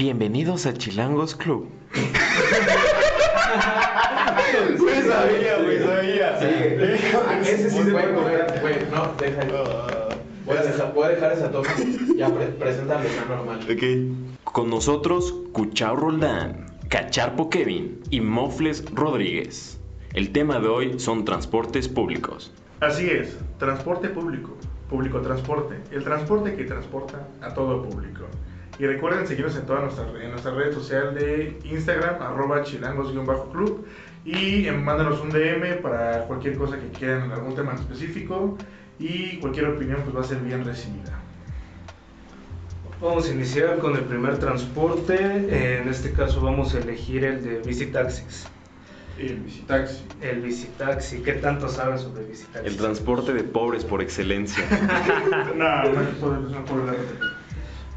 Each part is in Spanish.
Bienvenidos a Chilangos Club. Güey, sabía, güey, sabía. Ese sí se puede comer, güey. No, deja Voy a dejar, voy a dejar esa toma. Ya, pre preséntalo, está normal. Ok. Con nosotros, Cuchao Roldán, Cacharpo Kevin y Mofles Rodríguez. El tema de hoy son transportes públicos. Así es, transporte público, público transporte, el transporte que transporta a todo público. Y recuerden seguirnos en todas nuestras en nuestra red social de Instagram, arroba chilangos-club y eh, mándanos un DM para cualquier cosa que quieran, algún tema en específico y cualquier opinión pues va a ser bien recibida. Vamos a iniciar con el primer transporte. En este caso vamos a elegir el de bicitaxis. El visitaxi. El bicitaxi. ¿Qué tanto sabes sobre bicitaxi? El transporte de pobres por excelencia. no, no es por no cobra,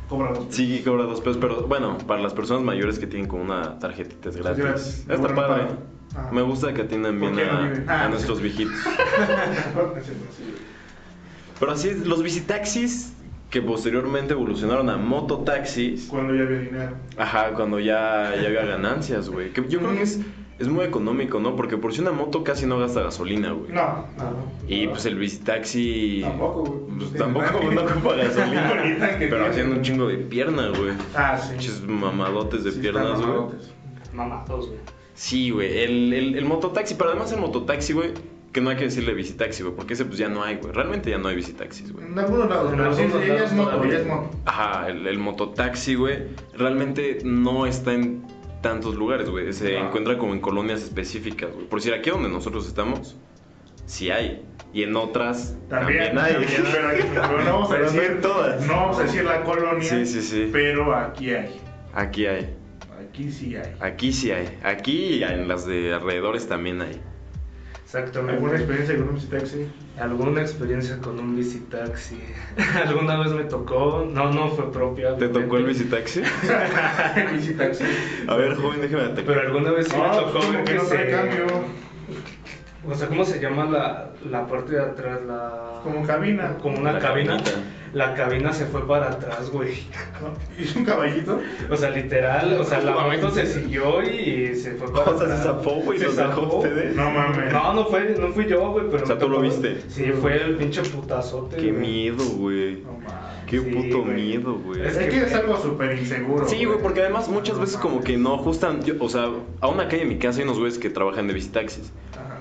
cobra dos pesos. Sí, cobra dos pesos, pero bueno, para las personas mayores que tienen como una tarjetita es gratis. gratis. Está Bueno, padre. Ajá. Me gusta que atiendan bien ¿Por qué no a, viven? a Ah, nuestros sí. viejitos. Pero así es, los visitaxis que posteriormente evolucionaron a mototaxis. Cuando ya había dinero. Ajá, cuando ya, ya había ganancias, güey. Yo creo que es, es muy económico, ¿no? Porque por si una moto casi no gasta gasolina, güey. No, no. Y pues el visitaxi. Tampoco, güey. Pues tampoco no ocupa gasolina. Pero haciendo un chingo de pierna, güey. Ah, sí. Pinches mamadotes de Sí, piernas, güey. mamadotes. Mamados, güey. Sí, güey. El, el, el mototaxi, pero además el mototaxi, güey. Que no hay que decirle visitaxi, güey. Porque ese pues ya no hay, güey. Realmente ya no hay visitaxis, güey. En algunos lados, En pero sí, algunos ella es moto, ella es moto. Ajá, el, el mototaxi, güey, realmente no está en tantos lugares, güey. Se encuentra como en colonias específicas, güey. Por decir, aquí donde nosotros estamos, sí hay. Y en otras También, también, hay. también, pero, no vamos a no decir todas. No vamos a decir la colonia. Sí, sí, sí. Pero aquí hay. Aquí hay. Aquí sí hay. Aquí sí hay. Aquí y en las de alrededores también hay. Exactamente. ¿Alguna experiencia con un taxi? ¿Alguna experiencia con un bicitaxi? ¿Alguna vez me tocó? No, no fue propia. ¿Te tocó el visitaxi? Bici taxi. A ver, joven, déjame atacar. Pero alguna vez sí me tocó pues, como ver que no trae cambio. O sea, ¿cómo se llama la, la parte de atrás? La... Como cabina. Como una La cabina. La cabina se fue para atrás, güey. ¿Hizo un caballito? O sea, literal, o sea, la moto se siguió y se fue para O sea, se atrás. zafó, güey, Se los dejó zafó. ustedes. No mames. No, no fue, no fui yo, güey, pero O sea, ¿tú lo viste? Sí, fue el pinche putazote. Qué güey. miedo, güey. No mames. Qué Sí, puto güey. miedo, güey. Es que es algo súper inseguro. Sí, güey, porque además muchas veces como que no ajustan, yo- o sea, a una calle en mi casa hay unos güeyes que trabajan de visitaxis. Ajá.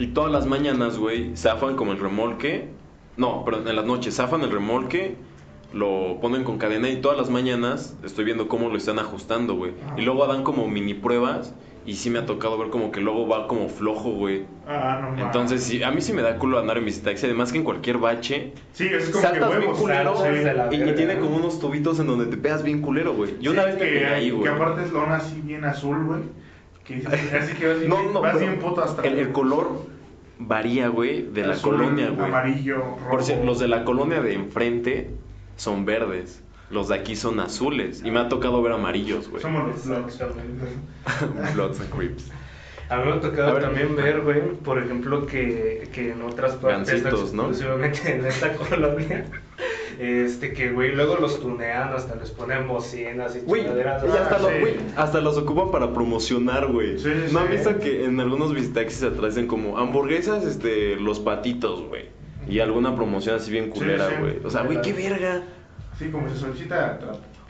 Y todas las mañanas, güey, zafan como el remolque. No, pero en las noches zafan el remolque, lo ponen con cadena y todas las mañanas estoy viendo cómo lo están ajustando, güey. Y luego dan como mini pruebas y sí me ha tocado ver como que luego va como flojo, güey. Ah, no mames. Entonces, sí, a mí sí me da culo andar en visitaxi, además que en cualquier bache Sí, es como saltas que bien huevos. culero Sí. de la- y, y tiene como unos tubitos en donde te pegas bien culero, güey. Yo Sí, una vez me que, pegué ahí, güey. Que aparte es lona así bien azul, güey. Que así que vas bien, No, no, vas bien puto hasta. el, el color varía, güey, de la Azul, colonia, güey. Amarillo, rojo. Por si los de la colonia de enfrente son verdes. Los de aquí son azules. Y me ha tocado ver amarillos, güey. Somos los. Exactamente. Bloods and Crips. A mí me ha tocado ver. también ver, güey, por ejemplo, que, que en otras partes, Gancitos, ¿no? exclusivamente en esta colonia, este, que, güey, luego los tunean, hasta les ponen bocinas y Güey, y chingaderas. hasta, Ah, lo- sí. güey, hasta los ocupan para promocionar, güey. Sí, sí, ¿No han sí. visto que en algunos visitaxis atrás dicen como hamburguesas, este, los patitos, güey? Y alguna promoción así bien culera, Sí, güey. O sea, güey, qué verga. Sí, como se solicita.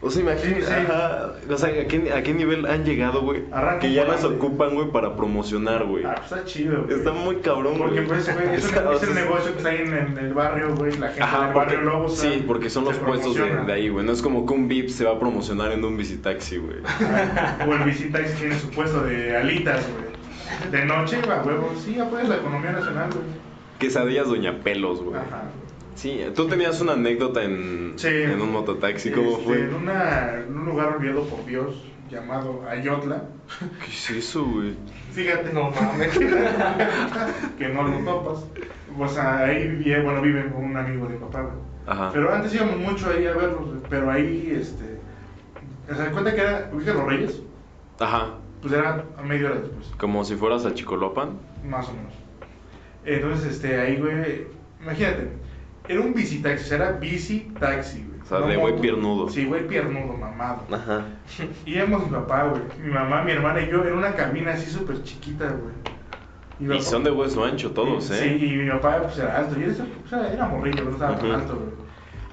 O sea, imagínate, Sí, sí. ajá, o sea, ¿a qué, a qué nivel han llegado, güey? Que ya las ocupan, güey, para promocionar, güey. Ah, pues está chido, güey. Está muy cabrón, güey. Porque, pues, güey, es, O sea, el negocio que está ahí en, en el barrio, güey. La gente Ajá, del porque, barrio lo usa. sí, porque son los puestos de, ahí, güey. No es como que un VIP se va a promocionar en un visitaxi, güey. O el visita que tiene su puesto de alitas, güey. De noche, va, huevo. Sí, apoyas la economía nacional, güey. Quesadillas Doña Pelos, güey. Ajá. Sí, tú tenías una anécdota en, Sí. en un mototaxi, ¿cómo Este, fue? En, una, en un lugar olvidado por Dios llamado Ayotla. ¿Qué es eso, güey? Fíjate, No mames. que no lo topas. O sea, ahí vive, bueno, vive un amigo de mi papá, güey. Ajá. Pero antes íbamos mucho ahí a verlos. Pero ahí, este. O sea, cuenta que era. ¿Ubicas los Reyes? Ajá. Pues era a media hora después, Como si fueras a Chicolopan. más o menos. Entonces, este, ahí, güey. Imagínate, era un bici taxi, o sea, era bici taxi, güey. O sea, No de güey piernudo. Sí, güey piernudo, mamado. Ajá. Y íbamos mi papá, güey, mi mamá, mi hermana y yo en una cabina así súper chiquita, güey. Y papá- son de hueso ancho todos, Sí, ¿eh? y mi papá pues era alto, y él o sea, era morrillo, no estaba tan alto, güey.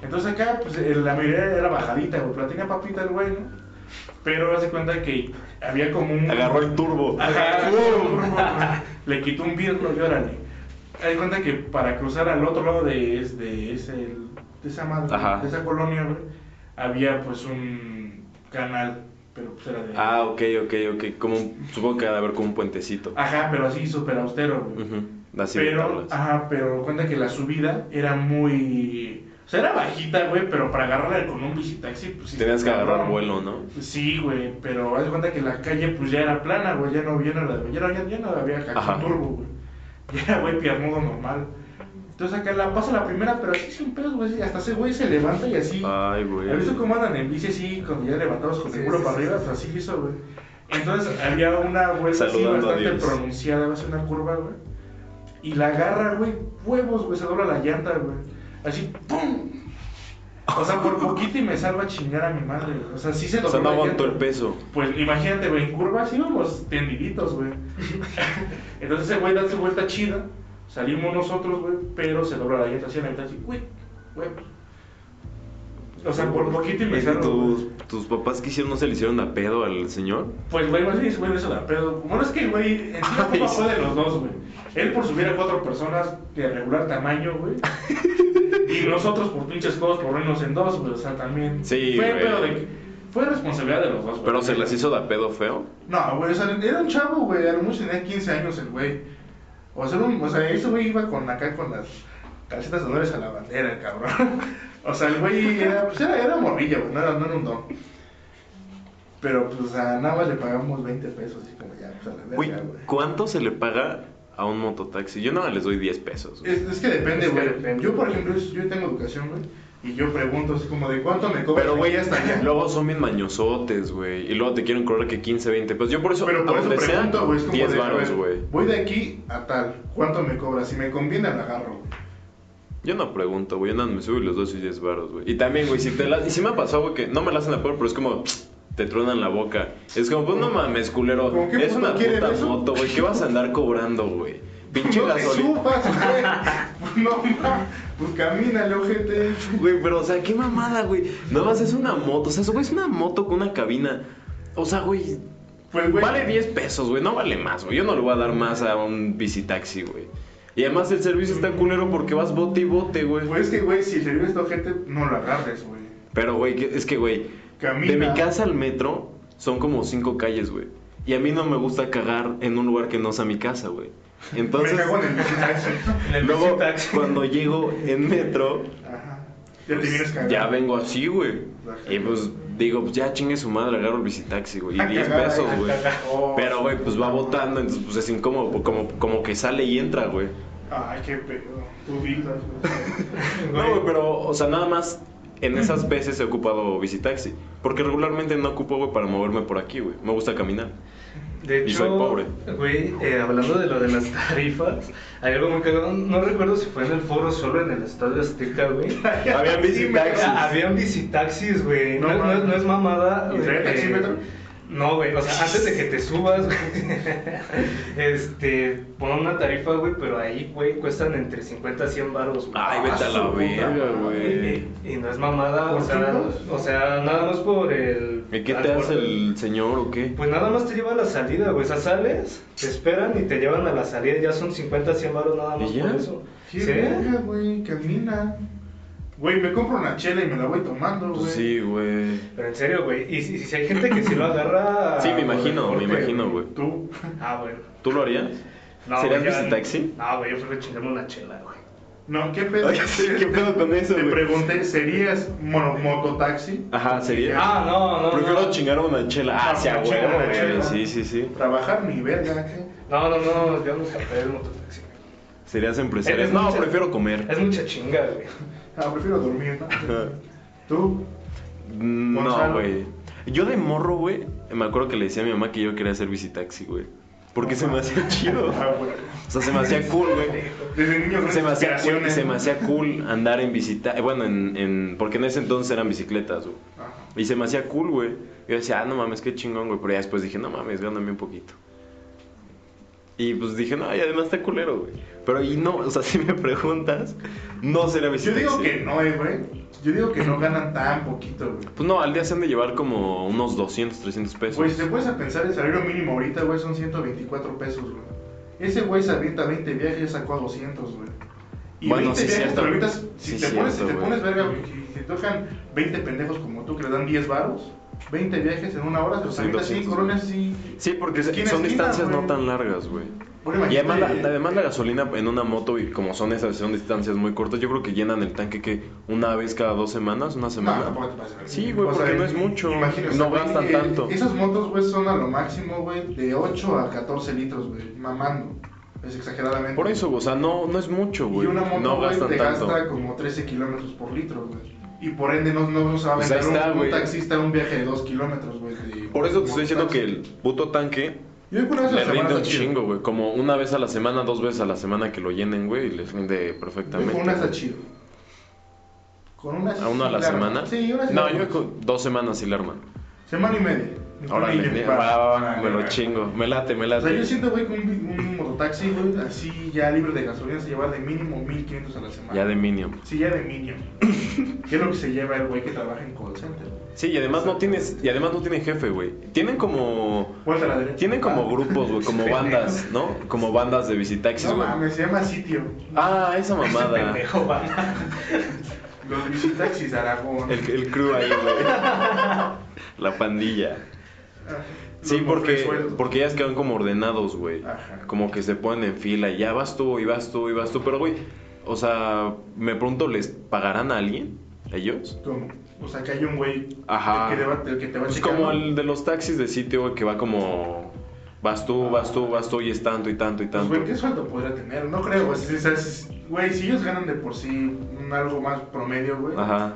Entonces acá, pues la mayoría era bajadita, güey, pero tenía papita el güey, ¿no? Pero hace cuenta que había como un... Agarró el turbo. Ajá, le quitó un vidrio y órale. De cuenta que para cruzar al otro lado de, es- de, ese, de esa madre, Ajá. de esa colonia, güey, había pues un canal, pero pues era de... Ah, ok, ok, ok. Como supongo que ha de haber como un puentecito. Ajá, pero así súper austero, güey. Ujú. Así de pero, ajá, pero cuenta que la subida era muy... O sea, era bajita, güey, pero para agarrarla con un bicitaxi, pues sí. Tenías que agarrar vuelo, ¿no? Sí, güey, pero haz de cuenta que la calle pues ya era plana, güey, ya no, ya no, ya no, ya, no había cacón turbo, güey. Ya era, güey, piernudo normal. Entonces acá la pasa la primera, pero así sin pedos, güey, hasta ese güey se levanta y así. Ay, güey. ¿Has visto cómo andan en bici así, cuando ya levantados con el culo sí, para sí, arriba? sí. Pues así hizo, güey. Entonces había una vuelta así bastante pronunciada, va a ser una curva, güey. Y la agarra, güey, huevos, güey, se dobla la llanta, güey. Así, ¡pum! O sea, por poquito y me salva a chingar a mi madre. O sea, sí se O dobló sea, no aguantó el peso. Pues imagínate, güey, en curvas íbamos tendiditos, güey. Entonces ese güey da su vuelta chida, salimos nosotros, güey, pero se dobla la llanta así en la mitad, así, güey, güey. O sea, por poquito y me ¿Y salvo. tus, tus papás que hicieron no se le hicieron a pedo al señor? Pues, güey, más bien se la pedo. Bueno, es que, güey, en sí. fue de los dos, güey. Él por subir a cuatro personas de regular tamaño, güey. y nosotros por pinches codos por irnos en dos, güey. O sea, también. Sí, fue, güey. pedo de- fue responsabilidad de los dos, güey. Pero se les hizo de pedo feo. No, güey, o sea, era un chavo, güey, a lo mucho tenía 15 años el güey. O sea, un- o sea, ese güey iba con acá con las calcetas de honores a la bandera, el cabrón. O sea, el güey era, pues era, era morrillo, güey, no era, no era un don. Pero, pues, a nada más le pagamos 20 pesos, así como ya, pues, a la verga, güey. ¿cuánto se le paga a un mototaxi? Yo nada más les doy 10 pesos. güey. Es, es que depende, Es que güey. Yo, por ejemplo, yo tengo educación, güey, y yo pregunto así como de cuánto me cobras Pero, güey, hasta allá. luego son bien mañosotes, güey. Y luego te quieren cobrar que 15, 20 pesos. Yo por eso, Pero por a eso pregunto, güey, es como 10 de, a varos, ver, güey. voy de aquí a tal, ¿cuánto me cobras? Si me conviene, la agarro, güey. Yo no pregunto, güey. Yo nada más me subo y les doy sus 10 varos, güey. Y también, güey, si te la... Y si me ha pasado, güey, que no me la hacen a peor, pero es como... Te truenan la boca. Es como, pues no mames, culero. ¿Cómo qué Es una puta eso? moto, güey. ¿Qué vas a andar cobrando, güey? Pinche no gasolina. subas, güey. No, ma, pues camínale, ojete. Güey, pero, o sea, qué mamada, güey. Nada más es una moto. O sea, eso, güey, es una moto con una cabina. O sea, güey. Pues, güey. Vale 10 pesos, güey. No vale más, güey. Yo no le voy a dar más a un bicitaxi, güey. Y además el servicio está culero porque vas bote y bote, güey. Pues es que, güey, si el servicio es ojete, no lo agarres, güey. Pero, güey, es que, güey. Camina. De mi casa al metro son como cinco calles, güey. Y a mí no me gusta cagar en un lugar que no sea mi casa, güey. Entonces, Me cago en el luego, cuando llego en metro, Ajá. Ya te vienes ya vengo así, güey. Y pues digo, pues ya chingue su madre, agarro el bicitaxi, güey. Y A 10 cagar, pesos, güey. Oh, Pero, güey, pues va botando, entonces pues es incómodo, como, como que sale y entra, güey. Ay, qué pedo. Vida, güey. No, güey, pero, o sea, nada más en esas veces he ocupado bicitaxi. Porque regularmente no ocupo, güey, para moverme por aquí, güey. Me gusta caminar. De Y hecho, soy pobre. güey, eh, hablando de lo de las tarifas, hay algo muy cagado. No recuerdo si fue en el foro solo en el Estadio Azteca, güey. Habían bicitaxis. Ah, Habían bicitaxis, güey. No, No no, es- no es mamada. ¿Y eh, taxímetro? No, güey, o sea, antes de que te subas, güey, este, pon una tarifa, güey, pero ahí, güey, cuestan entre 50 a 100 baros, güey. Ay, vete a la puta verga, güey. Y, y no es mamada, o ¿Por sea, o sea, nada más por el... ¿Y qué te hace el señor o qué? Pues nada más te lleva a la salida, güey. O sea, sales, te esperan y te llevan a la salida. Ya son 50, 100 baros nada más ¿Y ya? por eso. ¿Sí? güey, camina. Güey, me compro una chela y me la voy tomando, güey. Pues sí, güey. Pero en serio, güey. Y, si si hay gente que sí lo agarra. Sí, me imagino, me imagino, güey. Tú. Ah, bueno. ¿Tú lo harías? No, ¿Serías güey, ya- bicitaxi? No, güey, yo prefiero chingarme una chela, güey. No, ¿qué pedo? Oye, sí, ¿qué pedo con eso, Te güey? pregunté, ¿serías mono- mototaxi? Ajá, sería. Ah, no, no. Prefiero no. chingar una chela. Ah, sí, güey. Sí, sí, sí. Trabajar mi verga, ¿qué? No, no, no, yo no sé el mototaxi. Serías empresario. Es No, mucha- prefiero comer. Es mucha chinga, güey. Ah, prefiero dormir, ¿no? ¿Tú? Mm, No, güey. Yo de morro, güey, me acuerdo que le decía a mi mamá que yo quería hacer bicitaxi, güey. Porque se me hacía chido. Ah. O sea, se me hacía cool, güey. Desde niño Se me, hacía cool, se me ¿no? hacía cool andar en bicicleta. Bueno, en, en- porque en ese entonces eran bicicletas, güey. Y se me hacía cool, güey. Yo decía, ah, no mames, qué chingón, güey. Pero ya después dije, no mames, gáname un poquito. Y pues dije, no, y además está culero, güey. Pero y no, o sea, si me preguntas, no será Yo bicicleta. digo que no, eh, güey. Yo digo que no ganan tan poquito, güey. Pues no, al día se han de llevar como unos 200, 300 pesos. Güey, si te puedes a pensar, el salario mínimo ahorita, güey, son 124 pesos, güey. Ese güey se avienta 20 viajes y ya sacó a 200, güey. Y Bueno, 20 sí, viajes, cierto. ahorita, si Sí, te pones, si cierto, te pones verga, güey, si te tocan 20 pendejos como tú que le dan 10 varos, 20 viajes en una hora, te los Sí, avientas 100 200, coronas y... Sí, porque son esquina, distancias no tan largas, güey. Bueno, Y además la, además la gasolina en una moto, y como son esas, son distancias muy cortas, yo creo que llenan el tanque que una vez cada dos semanas, una No, semana. pases, Sí, güey, porque sea, no es mucho, no o sea, gastan güey, tanto. Esas motos, güey, son a lo máximo, güey, de 8 a 14 litros, güey, mamando. Es exageradamente. Por eso, o sea, no, no es mucho, Y güey. una moto, No güey, gastan te tanto. gasta como 13 kilómetros por litro, güey. Y por ende no, no nos va a Pues vender ahí está, un, un taxista un viaje de 2 kilómetros, güey. Por eso te estoy diciendo taxi. que el puto tanque Yo una le rinde un chingo, güey. Como una vez a la semana, dos veces a la semana que lo llenen, güey, y les rinde Yo perfectamente. Con una está chido. Con una ¿A uno a la sí, semana? Sí, una sí No, yo con dos semanas y la arman. Semana y media. Ahora me lo chingo. Me late, me O sea, yo late. siento, güey, que un, un mototaxi, güey, así ya libre de gasolina se lleva de mínimo 1500 a la semana. Ya de mínimo. Sí, ya de mínimo. ¿Qué es lo que se lleva el güey que trabaja en call center? Sí, y además no tienes, y además no tienen jefe, güey. Tienen como Vuelta a la derecha. tienen como Ah. grupos, güey, como bandas, ¿no? Como bandas de visitaxis, No güey. mames, se llama sitio. Ah, esa mamada. Pendejo, va. Los visitaxis Aragón. El, el crew ahí, güey. La pandilla. Sí, porque, porque ellas quedan como ordenados, güey. Ajá. Como que se ponen en fila y ya vas tú, y vas tú, y vas tú. Pero, güey, o sea, me pregunto, ¿les pagarán a alguien? ¿Ellos? ¿Cómo? O sea, que hay un güey Ajá. el que, te va- el que te va Pues checando. como el de los taxis de sitio, güey, que va como... Vas tú, vas tú, vas tú, y es tanto, y tanto, y Pues, tanto. güey, ¿qué sueldo podría tener? No creo, güey. Si- güey, si ellos ganan de por sí un algo más promedio, güey, Ajá.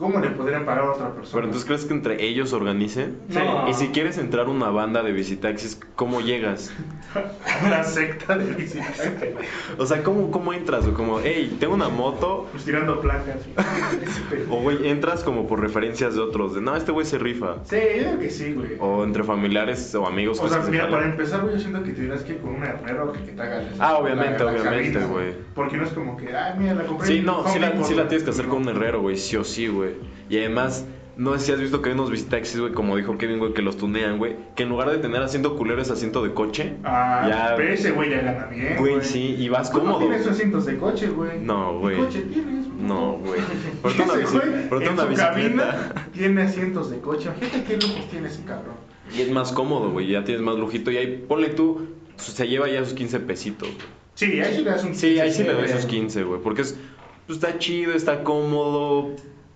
¿Cómo le podrían pagar a otra persona? Pero entonces, ¿crees que entre ellos organicen? No. Y si quieres entrar una banda de visitaxis, ¿cómo llegas? Una secta de visitaxis. O sea, ¿cómo, cómo entras? O como, hey, tengo una moto. Pues tirando placas. O, güey, entras como por referencias de otros. De, no, este güey se rifa. Sí, yo creo que sí, güey. O entre familiares o amigos O sea, se mira, para empezar, güey, yo siento que tendrías que ir con un herrero que, que te haga Ah, obviamente, la- obviamente, güey. Porque no es como que, ah, mira, la compré Sí, no, sí la, sí la tienes que hacer con un herrero, güey, sí o sí, güey. Y además, no sé si has visto que hay unos visitaxis, güey, como dijo Kevin, güey, que los tunean, güey. Que en lugar de tener asiento culero es asiento de coche. Ah, Ya- pero ese güey ya gana bien, Güey, sí, y vas no cómodo. tienes asientos de coche, güey. No, güey. ¿Qué coche tienes? No, güey. ¿Por una, bici- por en una su bicicleta? cabina tiene asientos de coche. Fíjate qué lujos tiene ese cabrón. Y es más cómodo, güey, ya tienes más lujito. Y ahí, ponle tú, se lleva ya sus 15 pesitos, güey. Sí, ahí sí le das un Sí, ahí sí le güey. esos 15, güey, porque es, pues, está chido, está cómodo.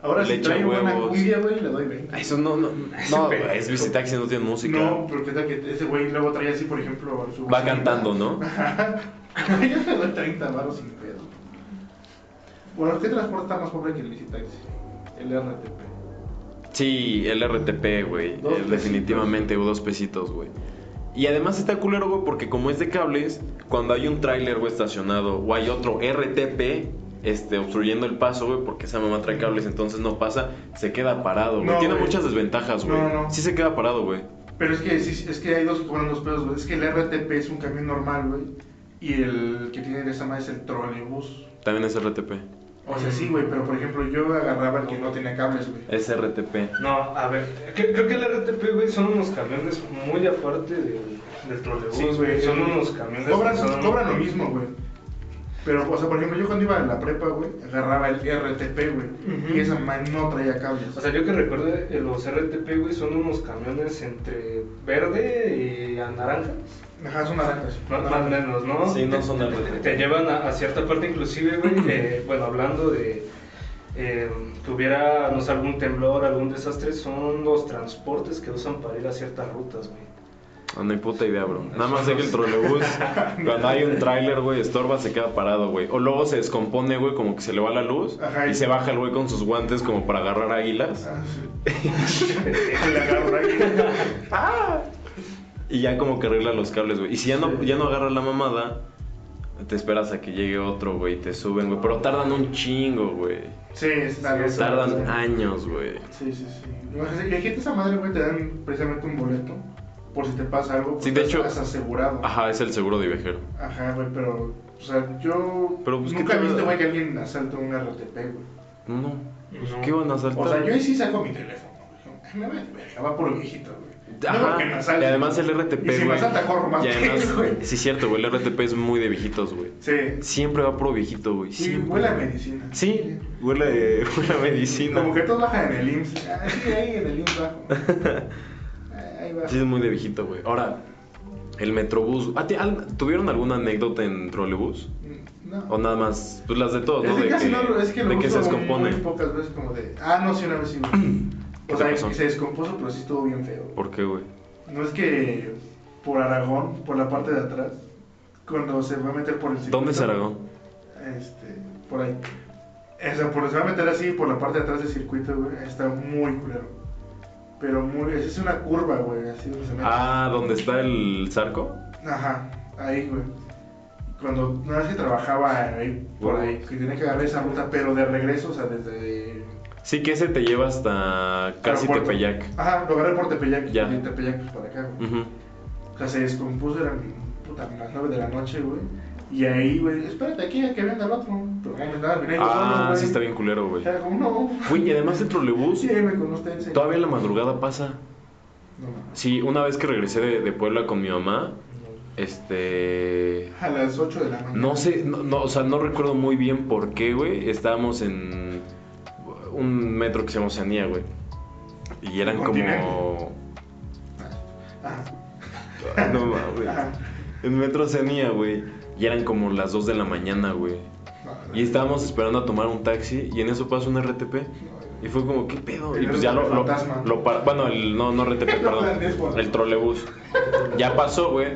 Ahora le si buena huevos. cumbia, güey, le doy 20. Eso no, no, no, es visitaxi, no tiene música. No, pero fíjate que ese güey luego trae así, por ejemplo, su Va cantando, ¿no? Yo le doy 30 baros sin pedo. Bueno, ¿qué transporte está más pobre que el Visitaxi? El RTP. Sí, el RTP, güey. Eh, Definitivamente, dos pesitos, güey. Y además está culero, güey, porque como es de cables, cuando hay un tráiler, güey, estacionado, o hay otro RTP, este, obstruyendo el paso, güey, porque esa mamá trae cables, entonces no pasa, se queda parado, güey. No, Tiene güey. muchas desventajas, güey. No, no. Sí se queda parado, güey. Pero es que, sí, es que hay dos que cobran dos pesos, güey. Es que el RTP es un camión normal, güey. Y el que tiene esa madre es el trolebús. También es RTP. O sea, sí, güey, pero por ejemplo, yo agarraba el que no tenía cables, güey. Es RTP. No, a ver, cre- creo que el RTP, güey, son unos camiones muy aparte del, del trolebús, Sí, güey. Son unos camiones Cobran, son... cobran lo mismo, güey. Pero, o sea, por ejemplo, yo cuando iba a la prepa, güey, agarraba el RTP, güey. Ujú. Y esa madre no traía cables. O sea, yo que recuerdo, eh, los RTP, güey, son unos camiones entre verde y a naranja. Ajá, son naranjas. Más, más o menos, ¿no? Sí, no son Te- RTP. Te llevan a, a cierta parte, inclusive, güey, eh, bueno, hablando de eh, que hubiera, no sé, algún temblor, algún desastre, son los transportes que usan para ir a ciertas rutas, güey. Ah, No hay puta idea, bro. Nada más sé que el trolebús, cuando hay un tráiler, güey, estorba, se queda parado, güey. O luego se descompone, güey, como que se le va la luz. Ajá, y y- se baja el güey con sus guantes como para agarrar águilas. Ah, sí. Le agarro ahí. Ah. Y ya como que arregla los cables, güey. Y si ya no, ya no agarra la mamada, te esperas a que llegue otro, güey, y te suben, güey. Pero tardan un chingo, güey. Sí, loco. Tardan años, güey. Sí, sí, sí. Gente esa madre, güey, te dan precisamente un boleto por si te pasa algo. pues Sí, de estás- hecho- estás asegurado. Ajá, es el seguro de viajero. Ajá, güey, pero, o sea, yo Pero, pues, ¿qué nunca he visto, güey, que alguien asalte un RTP, güey. No. Pues, No. ¿Qué van a saltar? O sea, yo ahí sí saco mi teléfono, güey. Ay, Me va por viejito, güey. Ajá, No, y además el RTP, Y si me güey. asalta, corro más Y que además, güey. sí, cierto, güey. El RTP es muy de viejitos, güey. Sí. Siempre va pro viejito, güey. Sí, huele a medicina. Sí, huele, huele a medicina. Como que todos bajan en el IMSS. Ah, sí, ahí en el IMSS bajo. Ahí va. Sí, es muy de viejito, güey. Ahora, el Metrobús. ¿A ti- al- ¿Tuvieron alguna anécdota en trolebús? No. O nada más, pues las de todos, Es ¿no? que De casi que, no es que lo de que se descompone. muy pocas veces como de... Ah, no, sí, una vez sí, güey. ¿Qué O sea, pasó? que se descompuso, pero sí estuvo bien feo. ¿Por qué, güey? No es que por Aragón, por la parte de atrás, cuando se va a meter por el circuito... ¿Dónde es Aragón? Este, por ahí. O sea, por se va a meter así por la parte de atrás del circuito, güey, está muy culero. Pero muy... Es una curva, güey, así donde se mete. Ah, ¿dónde está el zarco? Ajá, ahí, güey. Cuando una vez que trabajaba ahí, por ahí, que tenía que agarrar esa ruta, pero de regreso, o sea, desde. Sí, que ese te lleva hasta casi aeropuerto. Tepeyac. Ajá, lo agarré por Tepeyac. Ya. Y de Tepeyac, pues para acá, güey. Ujú. O sea, se descompuso, eran puta, las 9 de la noche, güey. Y ahí, güey, espérate aquí a que venga el otro. Pero solo, Ah, güey. sí está bien culero, güey. Era como, no. Güey, y además el trolebús, Sí, me con usted, sí. todavía en la madrugada pasa. No. Sí, una vez que regresé de, de Puebla con mi mamá, este... A las 8 de la mañana. No sé, no, no, o sea, no recuerdo muy bien por qué, güey. Estábamos en un metro que se llama Oceanía, güey. Y eran como... Ajá. No. Ajá. En metro Oceanía, güey. Y eran como las 2 de la mañana, güey. Y estábamos esperando a tomar un taxi y en eso pasa un RTP. Y fue como, ¿qué pedo? Y pues ya lo... lo, bueno, el, no, no RTP, perdón. El trolebús. Ya pasó, güey.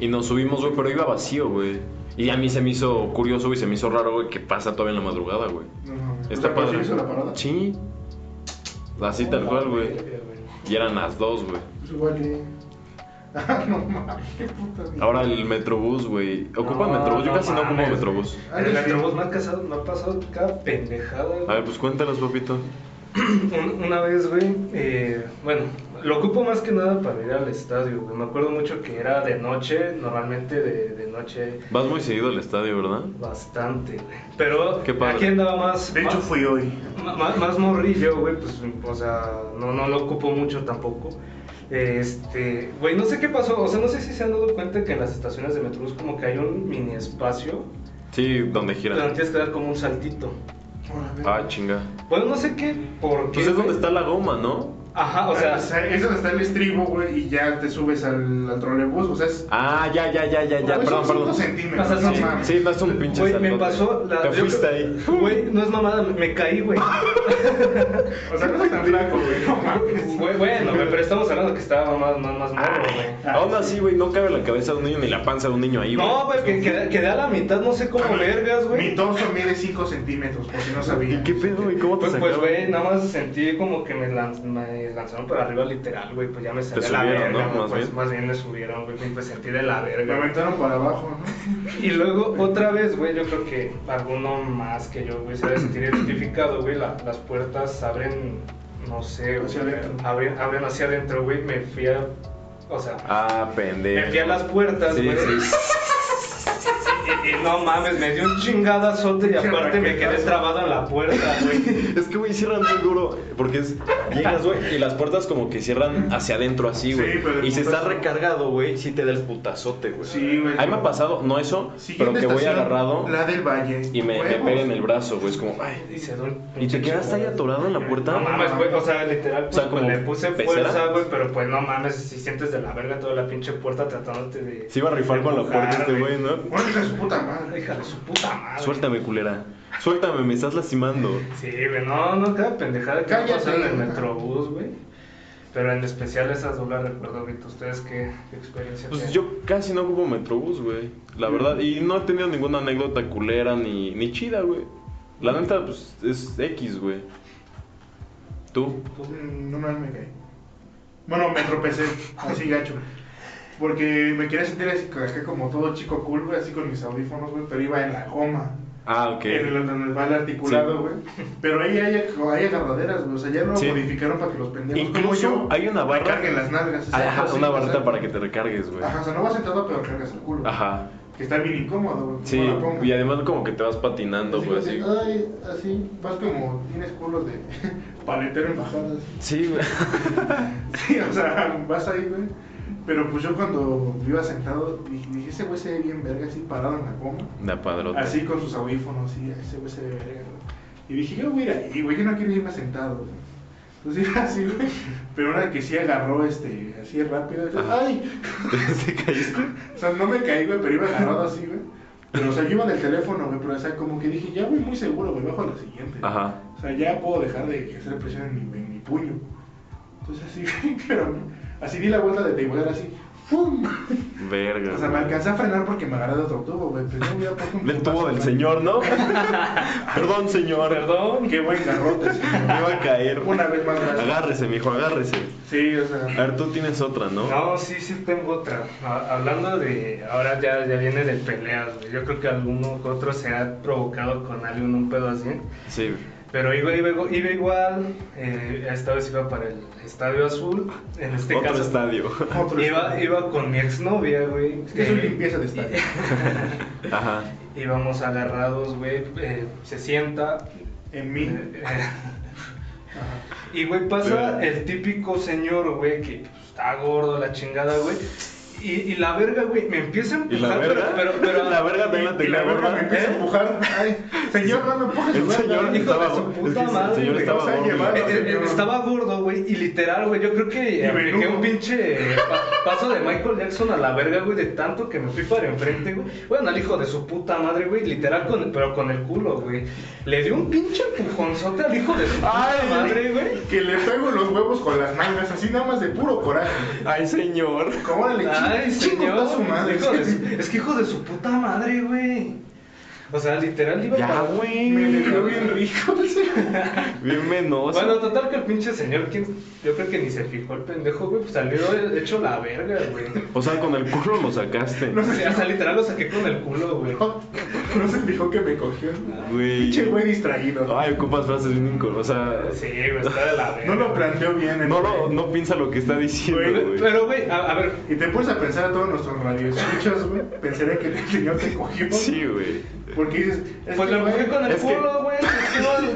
Y nos subimos, güey, pero iba vacío, güey. Y a mí se me hizo curioso, güey, se me hizo raro, güey, que pasa todavía en la madrugada, güey. No, no. Está O sea, ¿pero padre. sí la parada? Sí. Así tal cual, güey. Y eran las dos, güey. Pues igual y... Ah, no mames, qué puta vida. Ahora el Metrobús, güey. ¿Ocupan No, Metrobús? Yo no casi no ocupo mames. Metrobús. Ah, En el sí. Metrobús me ha, casado, me ha pasado cada pendejada. güey. A ver, pues cuéntanos, papito. Un- Una vez, güey, eh, bueno, lo ocupo más que nada para ir al estadio, güey. Me acuerdo mucho que era de noche, normalmente de, de noche Vas muy seguido al estadio, ¿verdad? bastante, güey. Pero Qué padre. aquí andaba más, De hecho, más, fui hoy. más, más morrillo, güey, pues, o sea, no, no lo ocupo mucho tampoco. Este, güey, no sé qué pasó, o sea, no sé si se han dado cuenta que en las estaciones de Metrobús como que hay un mini espacio Sí, donde donde gira. tienes que dar como un saltito. Ah, chinga. Bueno, no sé qué, por qué. Pues es donde está la goma, ¿no? Ajá, o sea, es donde está el estribo, güey, y ya te subes al, al trolebús. O sea, es. Ah, ya, ya, ya, ya, ya. Güey, Perdón, son perdón. cinco centímetros. O sea, no mames. Sí, no es un pinche Güey, me saltote. pasó la. Te yo fuiste ahí. Güey, no es mamada, me, caí, güey. O sea, no es tan flaco, güey. No mames. Güey, bueno, güey, pero estamos hablando que estaba más, más, más morro, güey. Aún así, güey, no cabe la cabeza de un niño ni la panza de un niño ahí, güey. No, güey, que quedé a la mitad, no sé cómo vergas, Mi güey. torso mide 5 centímetros, por si no sabían. ¿Y qué pedo, güey? ¿Cómo te Pues, pues, sacaron? güey, nada más sentí como que me, lanz- me lanzaron para arriba literal, güey, pues ya me salí a la verga, ¿no? güey, Más pues, bien. más bien me subieron, güey, pues sentí de la Me verga. güey. aventaron para abajo, ¿no? Y luego, otra vez, güey, yo creo que alguno más que yo, güey, se debe sentir identificado, güey, la- las puertas abren, no sé, güey, Hacia adentro. abren, abren hacia adentro, güey, me fui a, o sea, Ah, pendejo. me fui a las puertas, Sí, güey, sí. y, y no mames, me dio un chingadazote y aparte me quedé trabado en la puerta, güey. Es que, güey, cierran muy duro. Porque es. Llegas, güey, y las puertas como que cierran hacia adentro así, güey. Sí, y si está putazo- recargado, güey, sí te da el putazote, güey. Sí, güey. A mí me ha pasado, no eso, pero que voy agarrado La del Valle. y me, me pega en el brazo, güey. Es como, ay. Y se dio un ¿Y pinche te quedaste ahí atorado en la puerta? No mames, güey, o sea, literal, pues, O sea, pues, como le puse pecera. fuerza, güey, pero pues no mames, si sientes de la verga toda la pinche puerta tratándote de... Se iba a rifar con la puerta este güey, ¿no? Hija de su puta madre. Hija de su puta madre. Suéltame, culera. Suéltame, me estás lastimando. Sí, güey, no, no, cada pendejada que Cállate. pasa en el metrobús, güey. Pero en especial esas dos las recuerdo ahorita. ¿Ustedes qué, qué experiencia Pues tienen? yo casi no ocupo Metrobús, güey. La verdad. Y no he tenido ninguna anécdota culera ni, ni chida, güey. La neta, pues es X, güey. ¿Tú? Mm, No me caí. Bueno, me tropecé, así gacho. Porque me quería sentir así, acá como todo chico cool, güey, así con mis audífonos, güey, pero iba en la goma. Ah, ok. En el, va el articulado, Sí. güey. Pero ahí hay, hay agarraderas, güey. O sea, ya lo Sí. modificaron para que los pendejos Incluso como yo hay una barra- recarguen las nalgas. Exacto, Ajá, una barrita para que te recargues, güey. Ajá, o sea, no vas sentado, pero cargas el culo. Ajá. Que está bien incómodo, güey. Sí, la y además como que te vas patinando, Así, güey, así, así. Ay, así, vas como, tienes culos de paletero en bajadas. Sí, güey. Sí, o sea, vas ahí, güey. Pero pues yo cuando iba sentado, dije, ese güey se ve bien verga, así parado en la coma. De padrote. Así con sus audífonos, sí, ese güey se ve verga, güey. Y dije, yo voy a ir ahí, güey, yo no quiero irme sentado, güey. Entonces iba así, güey. Pero una que sí agarró, este, así rápido. ¡ay! ¿Te caíste? O sea, no me caí, güey, pero iba agarrado así, güey. Pero, o sea, yo iba del teléfono, güey, pero, o sea, como que dije, ya voy muy seguro, güey, bajo a la siguiente. Ajá. O sea, ya puedo dejar de hacer presión en mi, en mi puño. Entonces así, güey, pero así di la vuelta de teibolera así, ¡fum! Verga. O sea, me alcancé a frenar porque me agarré de otro tubo, güey. Pero yo un Del putazo, tubo del señor, ¿no? Perdón, señor. Perdón. Qué buen garrote. Me iba a caer. Una vez más grande. Agárrese, mijo, agárrese. Sí, o sea. A ver, tú tienes otra, ¿no? No, sí, sí tengo otra. A- hablando de, ahora ya, ya viene de peleas, güey. Yo creo que alguno que otro se ha provocado con alguien un pedo así. Sí. Pero iba, iba, iba igual, eh, esta vez iba para el Estadio Azul, en este Otro caso. estadio. Otro Iba, estadio. iba con mi exnovia, güey. Es que es una limpieza de estadio. Ajá. Íbamos agarrados, güey. eh, se sienta. En mí. eh, Ajá. Y, güey, pasa el típico señor, güey, que pues, está gordo, la chingada, güey. Y, y la verga, güey, me empieza a ¿Y empujar. la verga? Pero, pero, pero- La verga también la Y tenía la verga me empieza a ¿Eh? empujar. Ay, señor, no me empujes. El señor estaba de su gordo. estaba gordo. llevaba- Eh, eh, señor. estaba gordo, güey, y literal, güey, yo creo que Y apliqué un pinche pa- paso de Michael Jackson a la verga, güey, de tanto que me fui para enfrente, güey. Bueno, al hijo de su puta madre, güey, literal, con, pero con el culo, güey. Le dio un pinche empujonzote al hijo de su puta Ay, madre, güey. Que le pego los huevos con las mangas, así nada más de puro coraje. Ay, señor. ¿Cómo le Ay, señor. su madre? su- es que hijo de su puta madre, güey. O sea, literal iba Ya, para- güey. Me le dio bien rico. Bien menoso. Bueno, total que el pinche señor, ¿quién? yo creo que ni se fijó el pendejo, güey, pues salió hecho la verga, güey. O sea, con el culo lo sacaste. No O sea, hasta literal lo saqué con el culo, güey. No, no se fijó que me cogió. Güey. Pinche güey distraído. Ay, ocupas frases bien incon... O sea, Sí, güey, está de la verga. No lo planteó bien. el no, güey. lo, no piensa lo que está diciendo, Güey, güey. Pero, güey, a, a ver, Y te pones a pensar a todos nuestros radioescuchas, güey. Pensaría que el señor te cogió. Sí, güey. Porque dices. es pues que, lo empujé güey, con el es culo, güey.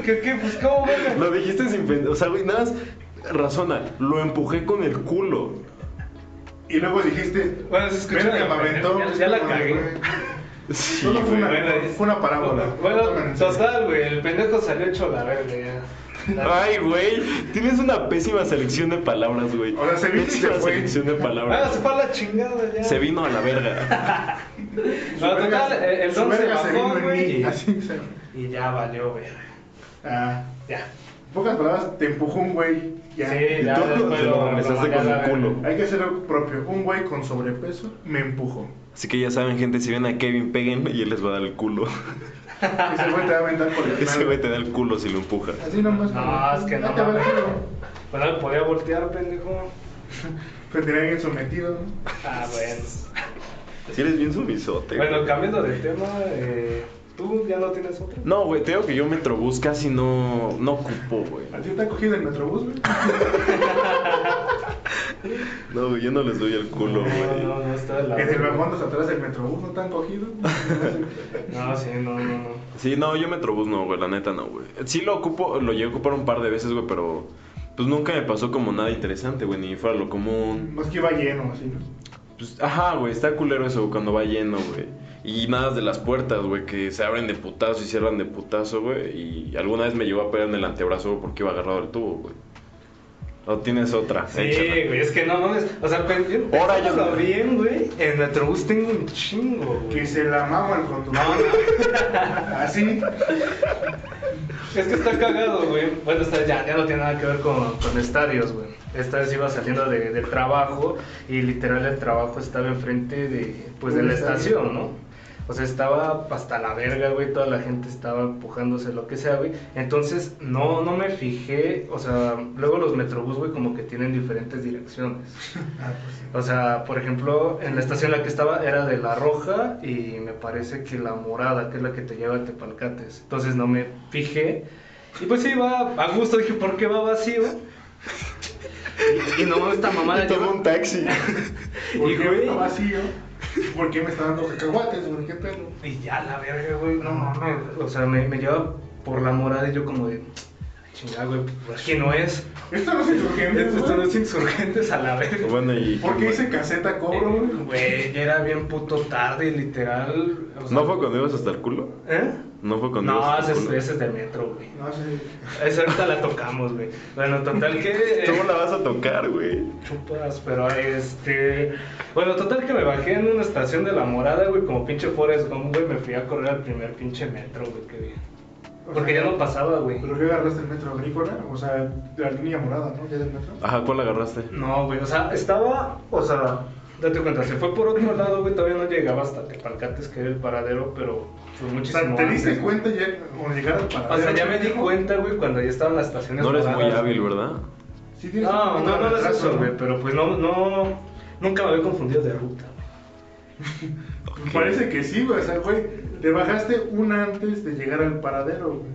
¿Qué, pues, ¿cómo, verga? Lo dijiste sin pensar. O sea, güey, nada más razona. Lo empujé con el culo. Y luego dijiste. Bueno, se escucha "Ven que de- me aventó. ya- ya la cagué. Güey. Sí, Solo fue güey. una, Bueno, es- fue una parábola. Bueno, total, güey, el pendejo salió hecho la verga ya. Ay, güey. Tienes una pésima selección de palabras, güey. O sea, se vino y Pésima se fue. selección de Ah, palabras. se fue a la chingada ya. Se vino a la verga. Su No, verga total, el- el su don se verga bajó, vino en güey, mí. y- Así se. Y ya valió, verga. Ah. Ya. En pocas palabras, te empujó un güey. Ya. Sí, Y ya tú después te lo lo- regresaste lo con mandé a el la culo. verga. Hay que hacer lo propio. Un güey con sobrepeso me empujó. Así que ya saben, gente, si ven a Kevin, peguen y él les va a dar el culo. Ese güey te va a aventar por el Ese güey te da el culo si lo empuja. Así nomás. No, es que no. Te va el culo. Pues no me podía voltear, pendejo. Pues tenía alguien sometido, ¿no? Ah, bueno. Si eres bien sumisote. Bueno, cambiando de tema, eh, ¿tú ya no tienes otra? No, güey, te digo que yo Metrobús casi no, no ocupo, güey. ¿A ti te ha cogido el metrobús, güey? No, güey, yo no les doy el culo, No, güey. no, no, está de la En el vagón atrás del metrobús no te han cogido. No, sí, no, no, no. Sí, no, yo Metrobús no, güey, la neta no, güey. Sí lo ocupo, lo llegué a ocupar un par de veces, güey, pero pues nunca me pasó como nada interesante, güey, ni fuera lo común. No es que iba lleno, así, ¿no? Pues, ajá, güey, está culero eso cuando va lleno, güey. Y nada de las puertas, güey, que se abren de putazo y cierran de putazo, güey. Y alguna vez me llegó a pegar en el antebrazo porque iba agarrado del tubo, güey. ¿O tienes otra? Sí, Échala. güey, es que no mames. O sea, pen- Ahora yo- pensándolo bien, güey. En Metrobús tengo un chingo, güey. Que se la mama al conductor. No, no. Así. Es que está cagado, güey. Bueno, esta ya, ya no tiene nada que ver con, con estadios, güey. Esta vez iba saliendo de, del trabajo y literal el trabajo estaba enfrente de, pues, de la estadio. estación, ¿no? O sea, estaba hasta la verga, güey, toda la gente estaba empujándose, lo que sea, güey. Entonces, no, no me fijé, o sea, luego los metrobús, güey, como que tienen diferentes direcciones. Ah, pues sí. O sea, por ejemplo, en la estación en la que estaba era de la roja y me parece que la morada, que es la que te lleva a Tepalcates. Entonces no me fijé. Y pues sí, va a gusto, dije, ¿por qué va vacío? Y, y no, esta mamada lleva- un taxi. ¿Por Y, qué güey- está vacío? ¿Por qué me está dando cacahuates, güey? ¿Qué pedo? Y ya la verga, güey, no mames. O sea, me, me lleva por la morada y yo como de, chingada, güey, pues aquí no es. Esto no es insurgente, Esto no güey. es insurgentes a la verga. Bueno, y. ¿Por qué dice caseta cobro, güey? Güey, ya era bien puto tarde, literal. o sea- ¿No fue cuando ibas hasta el culo? ¿Eh? ¿No fue cuando No, ese es, culo? ese es de metro, güey. No sé. Esa ahorita la tocamos, güey. Bueno, total que. eh, ¿Cómo la vas a tocar, güey? Chupas, pero este. Bueno, total que me bajé en una estación de la morada, güey, como pinche Forrest Gump, güey. Me fui a correr al primer pinche metro, güey, qué bien. Porque sea, ya no pasaba, güey. ¿Pero qué agarraste el metro agrícola? O sea, la línea morada, ¿no? Ya del metro. Ajá, ¿cuál agarraste? No, güey, o sea, estaba. O sea, date cuenta, se fue por otro lado, güey. Todavía no llegaba hasta Tepalcates, que era el paradero, pero fue O muchísimo. sea, ¿te diste antes, cuenta ya cuando llegar al paradero? O sea, ya me di cuenta, güey, cuando ya estaban las estaciones No eres muy hábil, güey. ¿verdad? Sí tienes un No, no, de no es eso, ¿no? güey, pero pues no, no, nunca me había confundido de ruta, güey. Parece que sí, güey. O sea, güey, te bajaste una antes de llegar al paradero, güey.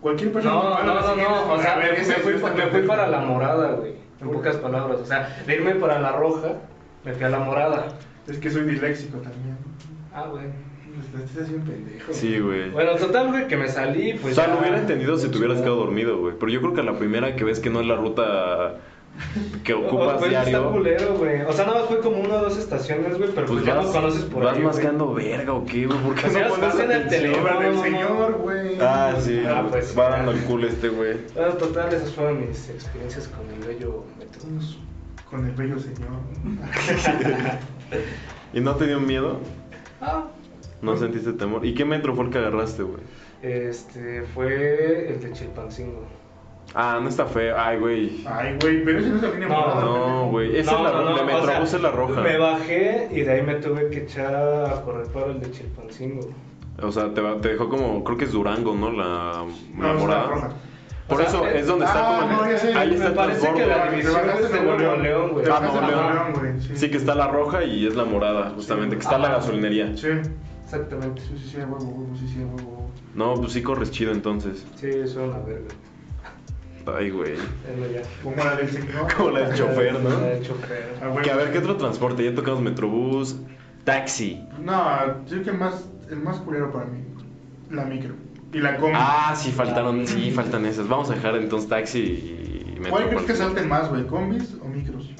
Cualquier persona. No, que no, vaya a la no, no, o sea, me, fui, me fui para la morada, güey, en pocas palabras, o sea, de irme para la roja, me fui a la morada. Es que soy disléxico también. Ah, güey. Estás así un pendejo. Sí, güey. Bueno, total, güey, que me salí, pues o sea, ya- lo hubiera entendido si te hubieras quedado dormido, güey. Pero yo creo que a la primera que ves que no es la ruta que ocupas pues, está diario, culero, güey. O sea, nada más fue como una o dos estaciones, güey, pero pues, pues ya no conoces por vas ahí, mascando verga o qué, güey. ¿Por qué O sea, no pones estás en el teléfono. Del señor, güey. Ah, sí. Ah, no, pues, va dando el culo este, güey. Bueno, total, esas fueron mis experiencias con el bello Metrobús. Con el bello señor. ¿Y no te dio miedo? Ah, ¿No sentiste temor? ¿Y qué metro fue el que agarraste, güey? este, fue el de Chilpancingo. Ah, no está feo. Ay, güey. Ay, güey, pero ese no es la línea No, morada. No, güey. Esa es la roja. de Metrobús es la roja. Me bajé y de ahí me tuve que echar a correr para el de Chilpancingo. O sea, te, va- te dejó como, creo que es Durango, ¿no? La, No, la es morada. la roja. Por O sea, eso eh, es donde está ah, como. no, sé. ahí está Me el parece que transbordo. la división es de Nuevo León, güey. Ah, Nuevo León. Güey. Sí, que está la roja y es la morada, justamente. Que está la Ajá. gasolinería. Sí, Exactamente. sí, sí, sí, a huevo, huevo, sí, sí, a huevo, huevo. No, pues sí corres chido entonces. Sí, eso es una verga. Ay, güey. Bueno, ya. Como la del señor. Como la del chofer, ¿no? La del chofer. A huevo. Que a ver, ¿qué otro transporte? Ya tocamos Metrobús, taxi. No, yo creo que el más, el más culero para mí, la micro. Y la combi. Ah, sí, faltaron, sí, faltan esas. Vamos a dejar entonces taxi y metro. ¿Cuál crees que salten más, güey? ¿Combis o micros?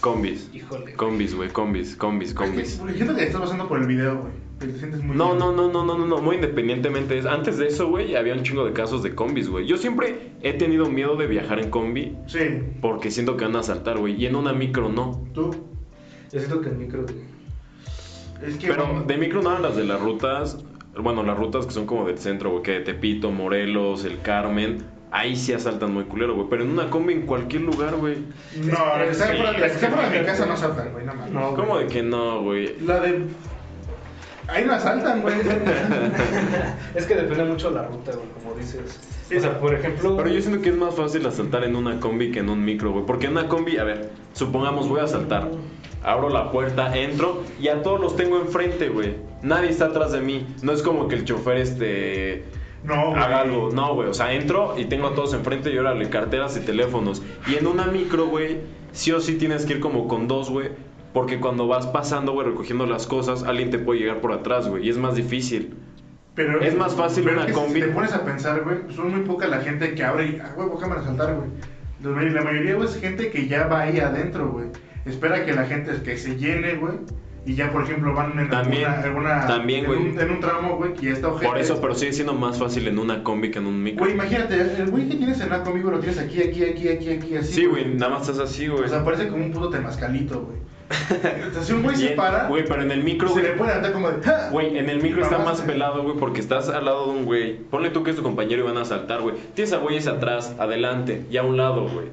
Combis. Híjole. Combis, güey, combis, combis, combis. Porque siento que estás pasando por el video, güey. Que te sientes muy No, bien. no, no, no, no, no, no, muy independientemente. es- Antes de eso, güey, había un chingo de casos de combis, güey. Yo siempre he tenido miedo de viajar en combi Sí, porque siento que van a asaltar, güey. Y en una micro no. tú. Yo siento que el micro, güey. Es que. Pero de micro no las de las rutas. Bueno, las rutas que son como del centro, güey, que de Tepito, Morelos, el Carmen. Ahí sí asaltan muy culero, güey. Pero en una combi en cualquier lugar, güey. No, es que fuera de mi casa no saltan, güey, no mames. No. ¿Cómo de que no, güey? La de. Ahí no asaltan, güey. Es que depende mucho de la ruta, güey, como dices. O sea, por ejemplo. Pero yo siento que es más fácil asaltar en una combi que en un micro, güey. Porque en una combi, a ver, supongamos voy a asaltar. Abro la puerta, entro y a todos los tengo enfrente, güey. Nadie está atrás de mí. No es como que el chofer este No, güey. haga algo. No, güey. O sea, entro y tengo a todos enfrente y órale, carteras y teléfonos. Y en una micro, güey, sí o sí tienes que ir como con dos, güey. Porque cuando vas pasando, güey, recogiendo las cosas, alguien te puede llegar por atrás, güey. Y es más difícil. Pero, Es más fácil pero una es que combi. Si te pones a pensar, güey, son muy poca la gente que abre y, ah, güey, déjame asaltar, güey. La mayoría, güey, es gente que ya va ahí adentro, güey. Espera que la gente que se llene, güey. Y ya, por ejemplo, van en También, alguna, alguna- también, en, güey. un, en un tramo, güey, que ya está ojete. Por eso, pero sigue siendo más fácil en una combi que en un micro. Güey, imagínate, el güey que tienes en la combi, güey, lo tienes aquí, aquí, aquí, aquí, aquí, así. Sí, güey, nada más estás así, güey. O sea, parece como un puto temazcalito, güey. O sea, si un güey se para, Güey, pero en el micro, se güey. le puede andar como de. Güey, en el micro está más pelado, güey, porque estás al lado de un güey. Ponle tú que es tu compañero y van a saltar, güey. Tienes a güeyes atrás, adelante y a un lado, güey.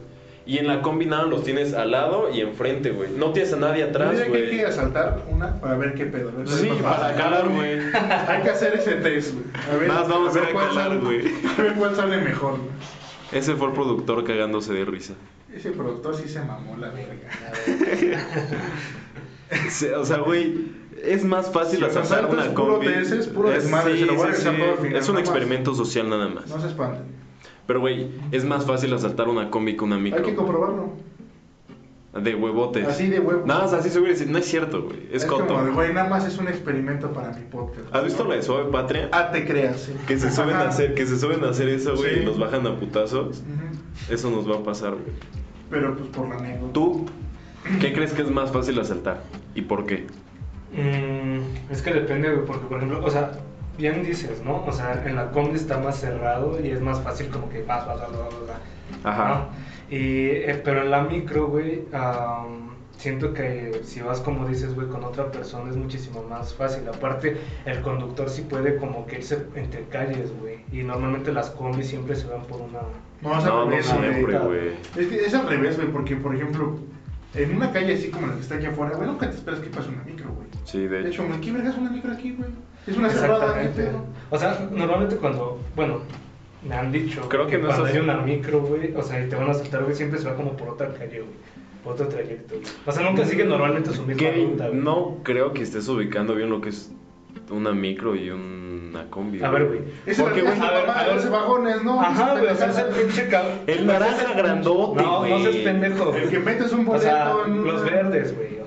Y en la combi nada los tienes al lado y enfrente, güey. No tienes a nadie atrás, diría que hay que güey. asaltar una para ver qué pedo. a Sí, para calar, güey. Hay que hacer ese test, güey. A ver, más vamos a ver cuál calar, güey. A ver cuál sale mejor. güey. Ese fue el productor cagándose de risa. Ese productor sí se mamó la verga. O sea, güey, es más fácil asaltar una puro combi. TS, puro Es- desmadre, sí, se lo voy a sí, regresar sí. todo al final, Es un nada más. experimento social nada más. No se espanten. Pero, güey, es más fácil asaltar una combi que una micro. Hay que comprobarlo. De huevotes. Así de huevo. Nada más así se hubiera decir, no es cierto, güey. Es, como coto. de, güey, nada más es un experimento para mi podcast. ¿Has visto ¿no? la de Suave Patria? Ah, te creas, sí. Que se suben a hacer, que se suben a hacer eso, güey, Sí. y nos bajan a putazos. Eso nos va a pasar, güey. Pero pues por la anécdota. ¿Tú qué crees que es más fácil asaltar? ¿Y por qué? Mm, es que depende, güey, porque por ejemplo, o sea, bien dices, ¿no? O sea, en la combi está más cerrado y es más fácil como que vas, vas, vas, vas, vas, vas, Ajá. ¿no? Y, eh, pero en la micro, güey, am, siento que si vas como dices, güey, con otra persona es muchísimo más fácil. Aparte, el conductor sí puede como que irse entre calles, güey. Y normalmente las combis siempre se van por una... No, es No, al no revés, siempre, güey. Es que es al revés, güey, porque por ejemplo, en una calle así como la que está aquí afuera, güey, nunca te esperas que pase una micro, güey. Sí, de De hecho. hecho, ¿qué vergas una micro aquí, güey? Es una cerrada, ¿qué Exactamente. pedo? O sea, normalmente cuando, bueno, me han dicho Creo que no es cuando así. hay una micro, güey, o sea, y te van a asaltar, güey, siempre se va como por otra calle, güey, por otro trayecto. O sea, nunca sigue normalmente su misma ruta, güey. no creo que estés ubicando bien lo que es una micro y una combi. A ver, güey. Ese Porque, güey, el a ver, mamá a de ver. 12 vagones, ¿no? Ajá, güey, o sea, ese pinche cabrón. El naranja grandote, No, no güey. seas pendejo. El que metes un O boleto sea, en los verdes, güey.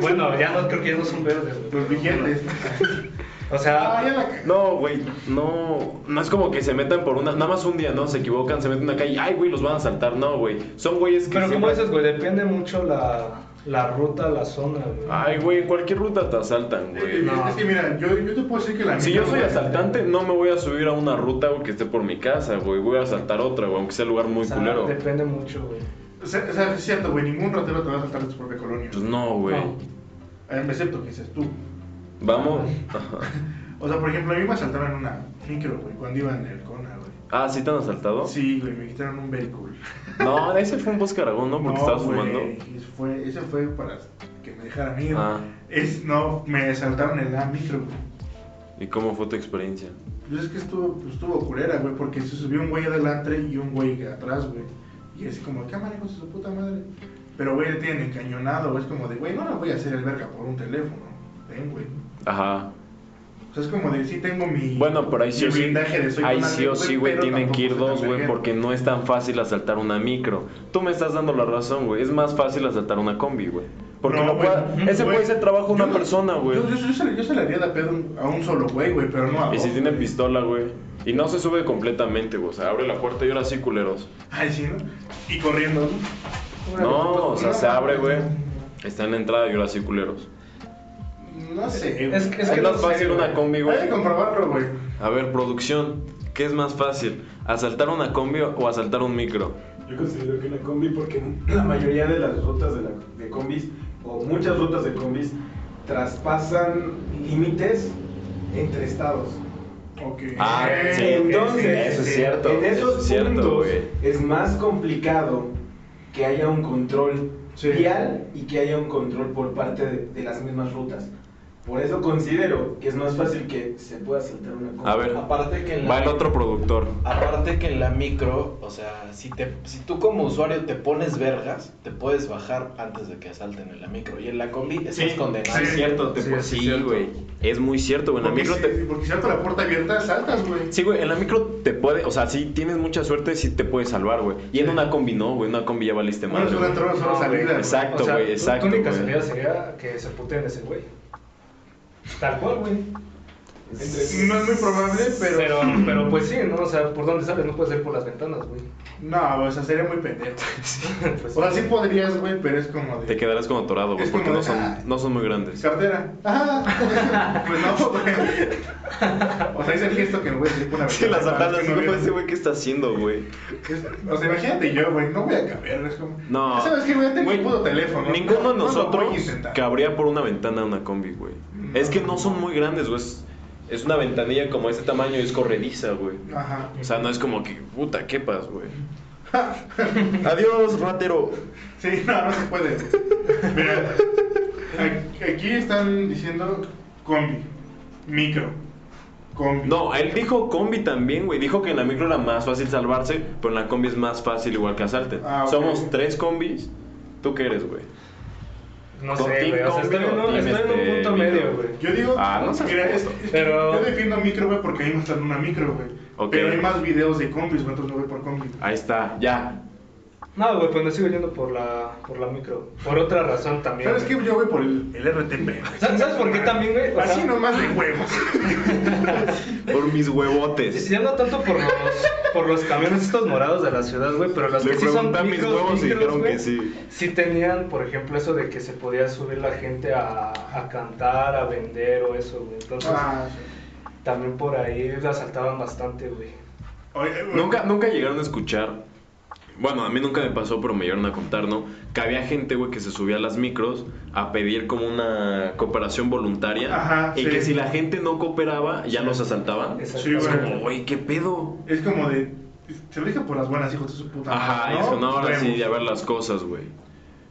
Bueno, ya no creo que ya no son verdes, güey. Los billetes. O sea, Ah. No, güey, no, no es como que se metan por una, nada más un día, ¿no? Se equivocan, se meten en una calle, ay, güey, los van a saltar, no, güey. Son güeyes que pero como siempre- dices, güey, depende mucho la, la ruta, la zona, güey. Ay, güey, en cualquier ruta te asaltan, Es güey. No. es que mira, yo, yo te puedo decir que la Si yo soy güey, asaltante, no me voy a subir a una ruta güey, que esté por mi casa, güey. Voy a asaltar otra, güey, aunque sea lugar muy O sea, culero. Depende mucho, güey. O sea, o sea, es cierto, güey, ningún ratero te va a saltar de tu propia colonia. Pues no, güey. No. Eh, Excepto que dices tú. Vamos. O sea, por ejemplo, a mí me asaltaron en una micro, güey, cuando iba en el Cona, güey. Ah, ¿sí te han asaltado? Sí, güey, me quitaron un vehículo. No, ese fue un Bosque Aragón, ¿no? Porque estabas güey, fumando. ese fue, ese fue para que me dejaran ir. Ah. Es, no, me asaltaron la micro, güey. ¿Y cómo fue tu experiencia? Pues es que estuvo, pues estuvo culera, güey, porque se subió un güey adelante y un güey atrás, güey. Y así como, ¿qué manejos de su puta madre? Pero, güey, le tienen encañonado, güey, es como de, güey, no lo voy a hacer el verga por un teléfono. Ven, güey. Ajá. O sea, es como de, sí tengo mi. Bueno, pero ahí sí o sí. Ahí sí o sí, güey, tienen que ir dos, güey, porque no es tan fácil asaltar una micro. Tú me estás dando la razón, güey. Es más fácil asaltar una combi, güey. Porque No, no puede- ese puede ser trabajo de una yo- persona, güey. Yo, yo, yo, se, yo se le haría de pedo a un solo güey, güey, pero no a Y si tiene pistola, güey. Y no se sube completamente, güey. O sea, abre la puerta y ahora sí, culeros. Ay, sí, ¿no? Y corriendo, ¿no? No, o sea, se abre, güey. Está en la entrada y ahora sí, culeros. No sé, güey. Es que- Es, no más fácil una combi, Hay que comprobarlo, güey. A ver, producción. ¿Qué es más fácil? ¿Asaltar una combi o asaltar un micro? Yo considero que una combi porque la mayoría de las rutas de, la, de combis o muchas rutas de combis traspasan límites entre estados. Ok. Ah, sí. Entonces, Eso es cierto, en eso esos es cierto, puntos es más complicado que haya un control Sí. vial y que haya un control por parte de, de las mismas rutas. Por eso considero que es más fácil que se pueda saltar una combi. A ver, Aparte que en va la, el otro productor. aparte que en la micro, o sea, si te si tú como usuario te pones vergas, te puedes bajar antes de que asalten en la micro. Y en la combi estás Sí, condenado. sí. es cierto, te sí, pu- sí, güey. Es muy cierto, güey. En la Porque, micro si, te. porque si dejas la puerta abierta, saltas, güey. Sí, güey, en la micro te puede, o sea, si tienes mucha suerte, sí te puedes salvar, güey. Y en una combi no, güey, en una combi ya valiste Bueno, mal. es una salida. güey. Exacto, O sea, güey, tu- exacto, Tu única salida sería que se puteen ese güey. Tal cual, güey. No es muy probable, pero. Pero, pero pues sí, ¿no? O sea, ¿por dónde sales? No puedes ir por las ventanas, güey. No, o sea, sería muy pendejo. Pues O sea, sí podrías, güey, pero es como de. Te quedarás como atorado, güey, porque no son, ah. no son muy grandes. Cartera. Ajá. pues no, güey. O sea, es el gesto que me voy a decir por una Sí, las que no veo. ese güey, ¿qué está haciendo, güey? Es- O sea, imagínate yo, güey, no voy a caber, es como... No. ¿Sabes qué, güey? Tengo Güey, un puto teléfono. Ninguno No de nosotros cabría por una ventana de una combi, güey. Es que no son muy grandes, güey. Es, es una ventanilla como este tamaño y es corrediza, güey. Ajá. O sea, no es como que, puta, quepas, güey. Adiós, ratero. Sí, no, no se puede. Mira, aquí están diciendo combi, micro, combi. No, él dijo combi también, güey. Dijo que en la micro era más fácil salvarse, pero en la combi es más fácil igual que asalten. Ah. Somos tres combis. ¿Tú qué eres, güey? No ¿Con sé, güey. O sea, estoy en un, en este, punto micro? medio, güey. Yo digo, Ah, no es, es que Pero- yo defiendo micro, güey, porque a mí me está en una micro, güey. Pero hay más videos de combis, güey, entonces me voy por combi. Ahí está, ya. No, güey, pues me sigo yendo por la, por la micro. Por otra razón también. ¿Sabes qué? güey. Yo voy por el, el RTP. güey. ¿Sabes- sabes por qué también, güey? O Así sea- nomás de huevos. Por mis huevotes. Ya no tanto por los, por los camiones estos morados de la ciudad, güey, pero los Le que sí son a mis micros, huevos y micros, dijeron que sí. Sí tenían, por ejemplo, eso de que se podía subir la gente a, a cantar, a vender o eso, güey. Entonces, Ah, sí. también por ahí la asaltaban bastante, güey. Oye, güey, Nunca, nunca llegaron a escuchar. Bueno, a mí nunca me pasó, pero me llegaron a contar, ¿no? Que había gente, güey, que se subía a las micros a pedir como una cooperación voluntaria. Ajá, y sí. que si la gente no cooperaba, ya los asaltaban. Sí, Es como, güey, ¿qué pedo? Es como de. Se lo dije por las buenas, hijos de su puta Ajá, madre, eso, no, ahora Vemos. sí, a ver las cosas, güey.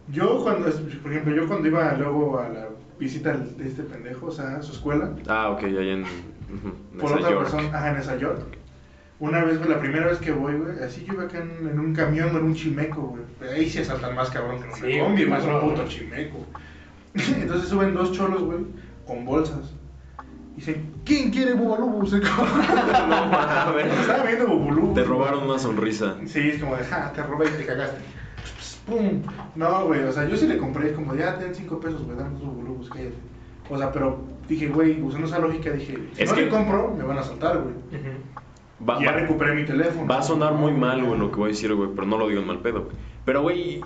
Yo cuando, por ejemplo, yo cuando iba luego a la visita de este pendejo, o sea, a su escuela, Ah, ok, allá en. por esa otra York. persona, ajá, en esa York. Una vez, güey, la primera vez que voy, güey, así yo iba acá en, en un camión, en un chimeco, güey. Ahí sí asaltan más cabrón que en una Sí, combi, más un puto chimeco. Entonces suben dos cholos, güey, con bolsas. Y dicen, ¿quién quiere bubalú? Se No. Estaba viendo bubulú. Te robaron una sonrisa. Sí, es como de, ja, te robé y te cagaste. ¡Pum! No, güey, o sea, yo sí le compré, como, ya, ten cinco pesos, güey, dame tus bulubos, cállate. O sea, pero dije, güey, usando esa lógica, dije, si Es no que- le compro, me van a saltar, güey. Va, ya va- recuperé mi teléfono. va a sonar muy mal, güey, lo que voy a decir, güey, pero no lo digo en mal pedo. Pero, güey,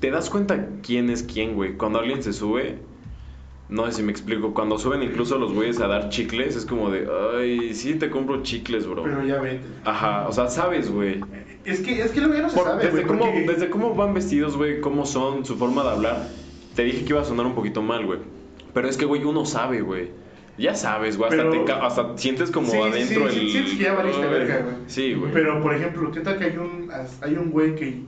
¿te das cuenta quién es quién, güey? Cuando alguien se sube, no sé si me explico, cuando suben incluso los güeyes a dar chicles, es como de, ay, sí te compro chicles, bro. Pero ya vete. Aja, o sea, sabes, güey. Es que, es que luego ya no se Por- sabe, desde, güey, cómo, porque- desde cómo van vestidos, güey, cómo son, su forma de hablar. Te dije que iba a sonar un poquito mal, güey. Pero es que, güey, uno sabe, güey. Ya sabes, güey. Hasta, Pero- te ca- hasta sientes como Sí, sí, adentro sí, el. sientes que ya valiste verga, güey. Sí, güey. Pero, por ejemplo, ¿qué tal que hay un, hay un güey que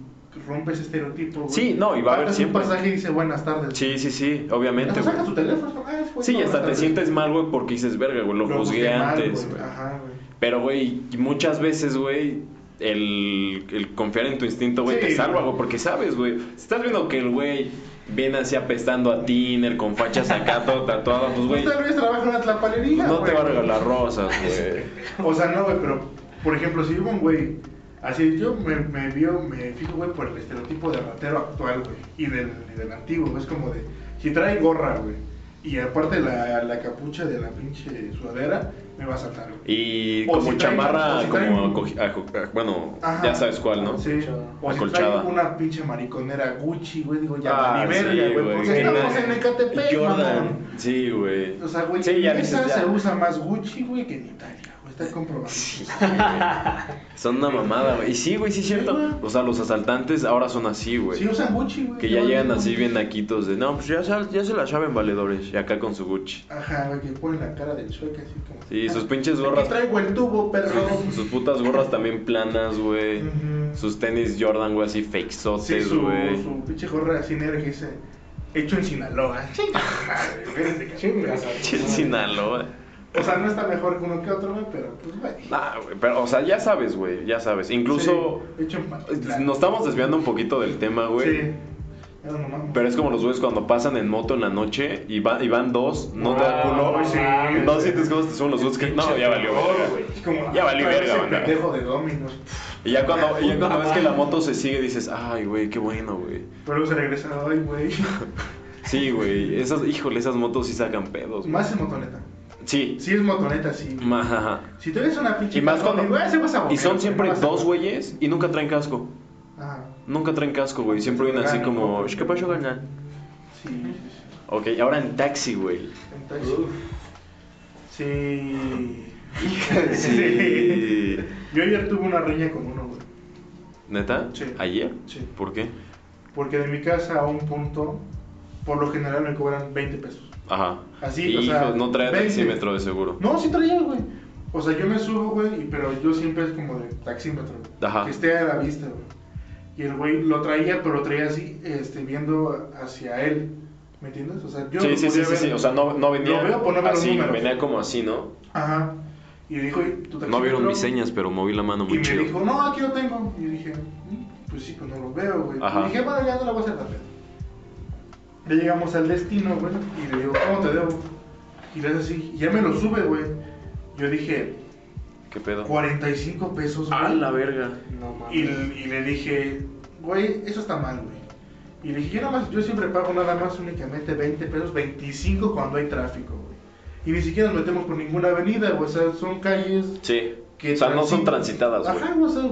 rompe ese estereotipo, güey? Sí, no, y va a haber siempre. un pasaje y dice buenas tardes. Sí, sí, sí, obviamente, güey. tu teléfono, ah, es güey, Sí, y buenas hasta te tardes. sientes mal, güey, porque dices, verga, güey, lo, juzgué mal, antes, güey. Ajá, güey. Pero, güey, muchas veces, güey, el, el confiar en tu instinto, güey, Sí, te salva, güey, porque sabes, güey. Si estás viendo que el güey viene así apestando a tiner, con fachas acá, todo tatuado, pues, güey, Pues tal vez trabaja en una tlapalería, no te va a regalar rosas, güey. O sea, no, güey, pero, por ejemplo, si hubo un güey, así yo me, me vio, me fijo, güey, por el estereotipo de ratero actual, güey, y del, y del antiguo, güey, es como de, si trae gorra, güey, y aparte la, la capucha de la pinche sudadera, me va a saltar. Y O como si chamarra, si como, acogi- aco- ah, bueno, Ajá. ya sabes cuál, ¿no? Sí, o Acolchada. una pinche mariconera Gucci, güey, digo, ya, Ah, ni verga, güey, güey. porque estamos no. en Ecatepec, Jordan, mamón. sí, güey. O sea, güey, Sí, ya en dices, esa ya. se usa más Gucci, güey, que en Italia, está comprobado. Son una mamada, güey. Y sí, güey, sí es cierto. O sea, los asaltantes ahora son así, güey. Sí usan Gucci, güey. Que ya llegan así bien naquitos de, no, pues ya, se- ya se la saben valedores. Y acá con su Gucci. Ajá, güey, que ponen la cara del sueco así como. Sí, sus "Ah, pinches aquí gorras. traigo el tubo, perro. Sus, putas gorras también planas, güey. Ujú. Sus tenis Jordan, güey, así Sí, fakesotes, su, güey. su pinche gorra así negra que dice. Hecho en Sinaloa. Chinga madre, güey, de Chingas. Che, Sinaloa. O sea, no está mejor que uno que otro, güey, pero pues, güey. Nah, güey, pero, o sea, ya sabes, güey, ya sabes. Incluso Sí, hecho en Pantitlán. nos estamos desviando un poquito del tema, güey. Sí. Ya no mamamos. Pero es como los güeyes cuando pasan en moto en la noche y, va- y van dos, no te da Ah, culo. no sí. No sientes cómo te suben los güeyes que. No, ya valió, verga. Ya valió trae verga, banda. pendejo de Dominos. Y ya cuando, y ya cuando ves que la moto se sigue, dices, ay, güey, qué bueno, güey. Pero luego se regresa, ay, güey. Sí, güey, esas, híjole, esas motos sí sacan pedos. Más es motoneta. Sí. Sí es motoneta, sí. Ajá. Si tú eres una pinche. Y más cuando. güey, se vas a Y boquear, son güey, siempre no vas a- dos güeyes y nunca traen casco. Ajá. Nunca traen casco, güey. Siempre vienen así como, ¿qué pasó, carnal? Sí, sí, sí. Ok, ahora en taxi, güey. En taxi. Sí. Sí. Yo ayer tuve una riña con uno, güey. ¿Neta? Sí. ¿Ayer? Sí. ¿Por qué? Porque de mi casa a un punto, por lo general me cobran 20 pesos. Ajá. Así, Hijo, o sea, no trae 20. taxímetro de seguro. No, sí traía, güey. O sea, yo me subo, güey, y- pero yo siempre es como de taxímetro. Ajá. Que esté a la vista, güey. Y el güey lo traía, pero lo traía así, este, viendo hacia él. ¿Me entiendes? O sea, yo Sí, lo sí, sí, podía sí, ver. sí. O sea, no, no venía Lo veo, pues no los así, números. venía como así, ¿no? Ajá. Y le dijo, "Oye, ¿tu No taxímetro?" vieron mis señas, pero moví la mano Y muy me chido. dijo, no, aquí lo tengo. Y dije, "Mm, pues sí, pues no lo veo, güey. Ajá. Y dije, bueno, ya no la voy a hacer rápido. Ya llegamos al destino, güey. Y le digo, ¿cómo te debo? Y le hace así, y ya me lo sube, güey. Yo dije, ¿Qué pedo? 45 pesos, güey. ¡Ah, la verga! No mames. Y, y le dije, güey, eso está mal, güey. Y le dije, yo, nada más, yo siempre pago nada más únicamente 20 pesos, 25 cuando hay tráfico, güey. Y ni siquiera nos metemos por ninguna avenida, güey. O sea, son calles Sí. que O sea, no son transitadas, güey. Ajá, o sea,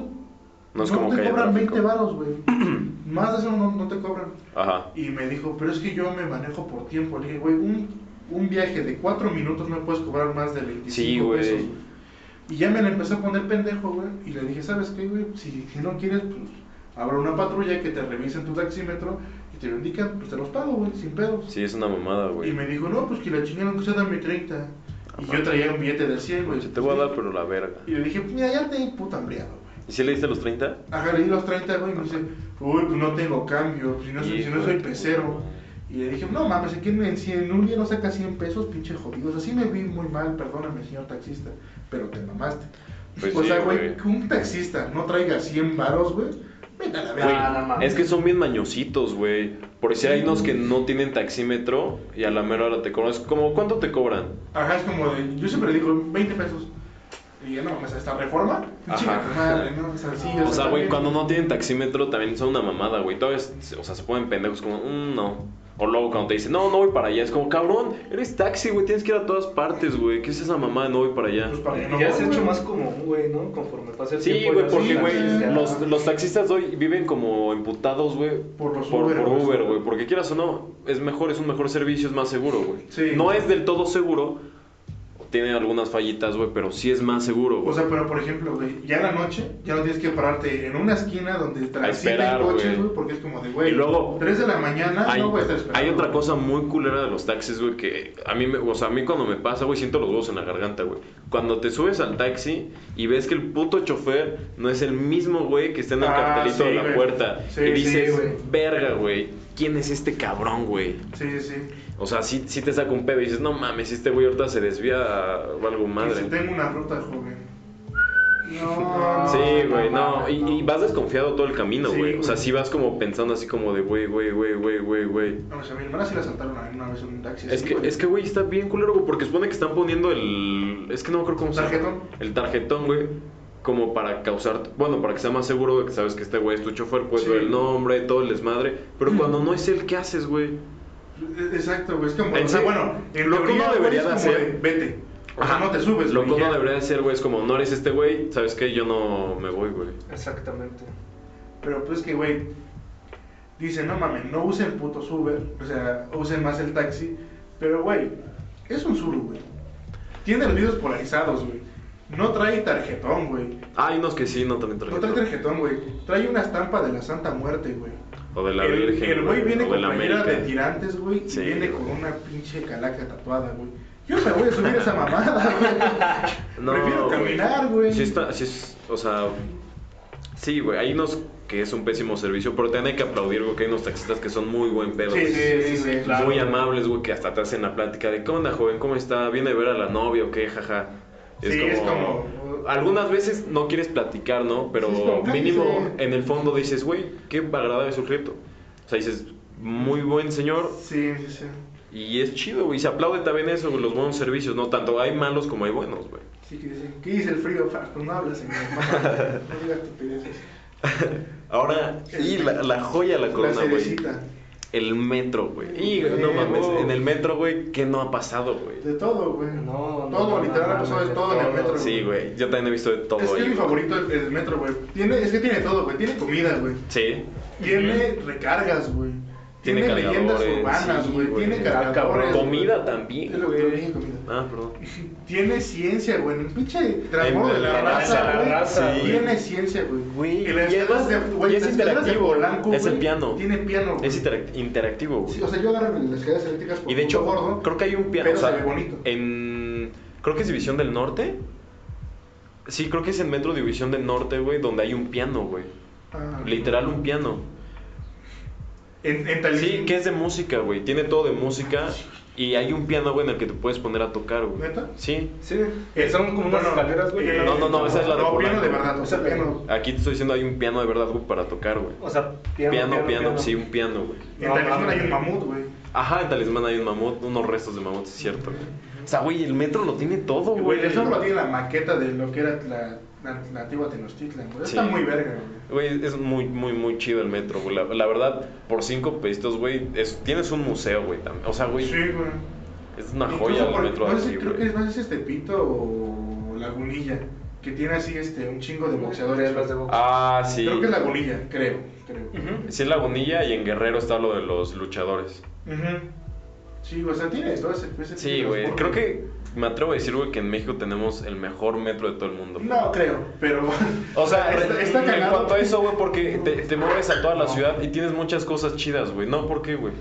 No es no como te que cobran tráfico. 20 varos, güey. Más de eso no, no te cobran. Ajá. Y me dijo, pero es que yo me manejo por tiempo. Le dije, güey, un, un viaje de 4 minutos no me puedes cobrar más de 25 Sí, güey. pesos. Y ya me la empezó a poner pendejo, güey. Y le dije, ¿sabes qué, güey? Si, si no quieres, pues habrá una patrulla que te revisen tu taxímetro y te lo indican, pues te los pago, güey, sin pedos. Sí, es una mamada, Y güey. me dijo, no, pues que la chingada no se dame 30. Y yo traía un billete del 100, güey. Te voy a dar, pero la verga. Y le dije, mira, ya te puta hambriado. ¿Y si le diste los 30? Ajá, le di los 30, güey, y me dice, uy, pues no tengo cambio, si no, soy, si no soy pecero. Y le dije, no mames, aquí en, si en un día no saca 100 pesos, pinche jodido. O sea, sí me vi muy mal, perdóname, señor taxista, pero te mamaste. Pues o sí, sea, güey, que un taxista no traiga 100 varos, güey, Güey, verga. Ah, es que son bien mañositos, güey. Por si hay unos que no tienen taxímetro y a la mera hora te cobran. Es como, ¿cuánto te cobran? Ajá, es como de, yo siempre digo 20 pesos. Y ya no mames, esta reforma, tu madre, ¿no? O sea, sí, O sea, güey, cuando no tienen taxímetro también son una mamada, güey. Todavía, es- o sea, se ponen pendejos como, "Mm, no. O luego cuando te dicen, no, no voy para allá. Es como, cabrón, eres taxi, güey, tienes que ir a todas partes, güey. ¿Qué es esa mamada de no voy para allá? Pues para no ya se ha güey. hecho más común, güey, ¿no? Conforme pasa el Sí, tiempo. güey, ya porque, sí, güey, los, los taxistas hoy viven como emputados, güey. Por los por, Uber, por güey. Uber, güey. Porque quieras o no, es mejor, es un mejor servicio, es más seguro, güey. Sí. No es del todo seguro. Tiene algunas fallitas, güey, pero sí es más seguro, güey. O sea, pero por ejemplo, güey, ya en la noche ya no tienes que pararte en una esquina donde transitan esperar, coches, güey. porque es como de, güey, Y luego- 3 de la mañana hay, no voy a estar esperando. hay otra cosa muy culera de los taxis, güey, que a mí, me, o sea, a mí cuando me pasa, güey, siento los huevos en la garganta, güey. Cuando te subes al taxi y ves que el puto chofer no es el mismo, güey, que está en el Ah, cartelito sí, de la puerta. Sí, y sí, dices, güey. verga, güey, ¿quién es este cabrón, güey? Sí, sí. O sea, sí, sí te saca un pedo y dices, no mames, este güey ahorita se desvía o algo madre. Dice, tengo una ruta, joven. No. Sí, güey, no. Y, y vas desconfiado todo el camino, Sí, güey. o sea, sí vas como pensando así como de, güey, güey, güey, güey, güey, güey. No, o sea, a mi hermana sí la saltaron una vez en un taxi. Es que, güey. es que, güey, está bien culero, güey, porque supone que están poniendo el... Es que no me acuerdo cómo se llama. ¿Tarjetón? El tarjetón, güey, como para causar... Bueno, para que sea más seguro de que sabes que este güey es tu chofer, puedes Sí. el nombre, todo el desmadre. Pero cuando no es él, ¿qué haces, güey? E- Exacto, güey. Es como, En o sea, sí, bueno, en lo que uno debería de hacer- vete. O sea, Ajá. no te subes, Lo que uno debería de hacer, güey, es como, no eres este güey, ¿sabes qué? Yo no me voy, güey. Exactamente. Pero pues que, güey, dicen, no mames, no usen putos Uber, o sea, usen más el taxi. Pero, güey, es un Zuru, güey. Tiene los vidrios polarizados, güey. No trae tarjetón, güey. Ah, hay unos que sí, no traen No tarjetón. trae tarjetón, güey. Trae una estampa de la Santa Muerte, güey. O de la el, Virgen. El güey viene con la de tirantes, güey. Sí, y viene güey. con una pinche calaca tatuada, güey. Yo me voy a subir a esa mamada, güey. No, Prefiero caminar, güey. Sí está, sí es, o sea, sí, güey, hay unos que es un pésimo servicio, pero también hay que aplaudir, güey, que hay unos taxistas que son muy buen pedo. Sí, sí, sí, sí, claro. Muy amables, güey, que hasta te hacen la plática de, ¿qué onda, joven? ¿Cómo está? ¿Viene a ver a la novia o qué? Jaja. Sí, es como- Algunas veces no quieres platicar, ¿no? Pero Sí, mínimo en el fondo dices, güey, qué agradable sujeto. O sea, dices, muy buen señor, Sí, sí, sí. y es chido, güey. Se aplaude también eso, los buenos servicios, ¿no? Tanto hay malos como hay buenos, güey. Sí, que dicen, ¿qué dice el frío? Pues no habla, señor. No diga estupideces. Ahora, y la, la joya La corona, güey. El metro, güey. Y no Eh, mames, oh. en el metro, güey, ¿qué no ha pasado, güey? De todo, güey. No, no, Todo, no, literal, ha pasado de todo en el metro. Sí, güey. Yo también he visto de todo Es que ahí. es mi favorito el, el metro, güey. Tiene, es que tiene todo, güey. Tiene comida, güey. Sí. Tiene recargas, güey. Tiene Tiene, leyendas urbanas, sí, güey. güey. Tiene Ah, cargadores. Comida también, Es lo que dije, comida. Ah, perdón. Tiene ciencia, güey. El pinche transbordo de la la raza, la sí. Tiene ciencia, güey. Y las y escaleras además, de- güey, y es las de interactivo. Polanco, Es el piano. Tiene piano, güey. Es interac- interactivo, güey. Sí, o sea, yo agarro las escaleras eléctricas por Y de hecho, gordo, creo que hay un piano. pero o sea, se ve bonito. en. Creo que es División del Norte. Sí, creo que es en Metro División del Norte, güey, donde hay un piano, güey. Ah, Literal un piano. En, en Talismán. Sí, que es de música, güey. Tiene todo de música. Y hay un piano, güey, en el que te puedes poner a tocar, güey. ¿Neta? Sí. Sí, que son como unas escaleras, güey. eh, No, no, no, esa es la de No, piano de verdad, o sea, piano. Aquí te estoy diciendo, hay un piano de verdad, güey, para tocar, güey. O sea, Piano, piano, sí, un piano, güey. En No, Talismán hay un mamut, güey. Ajá, en Talismán hay un mamut, unos restos de mamut, es cierto, güey. O sea, güey, el metro lo tiene todo, Güey, güey. el ejemplo tiene la maqueta de lo que era la, la, la antigua Tenochtitlan, güey. Está muy verga, güey. Güey, es muy, muy, muy chido el metro, güey. La, la verdad, por cinco pesitos, güey, es- tienes un museo, güey, también. O sea, güey, Sí, güey. es una Incluso joya el por- metro de no sé, aquí, creo que güey. es, no sé si es Tepito o Lagunilla, que tiene así este, un chingo de boxeadores. De box. Ah, sí. Creo que es Lagunilla, creo. creo. Sí, es Lagunilla y en Guerrero está lo de los luchadores. Ujú. Sí, o sea, tiene todo ese, ese Sí, güey. Creo que me atrevo a decir, güey, que en México tenemos el mejor metro de todo el mundo. No creo, pero. O sea, está, está en cagado. cuanto a eso, güey, porque te, te mueves a toda la ciudad y tienes muchas cosas chidas, güey. No, ¿por qué, güey?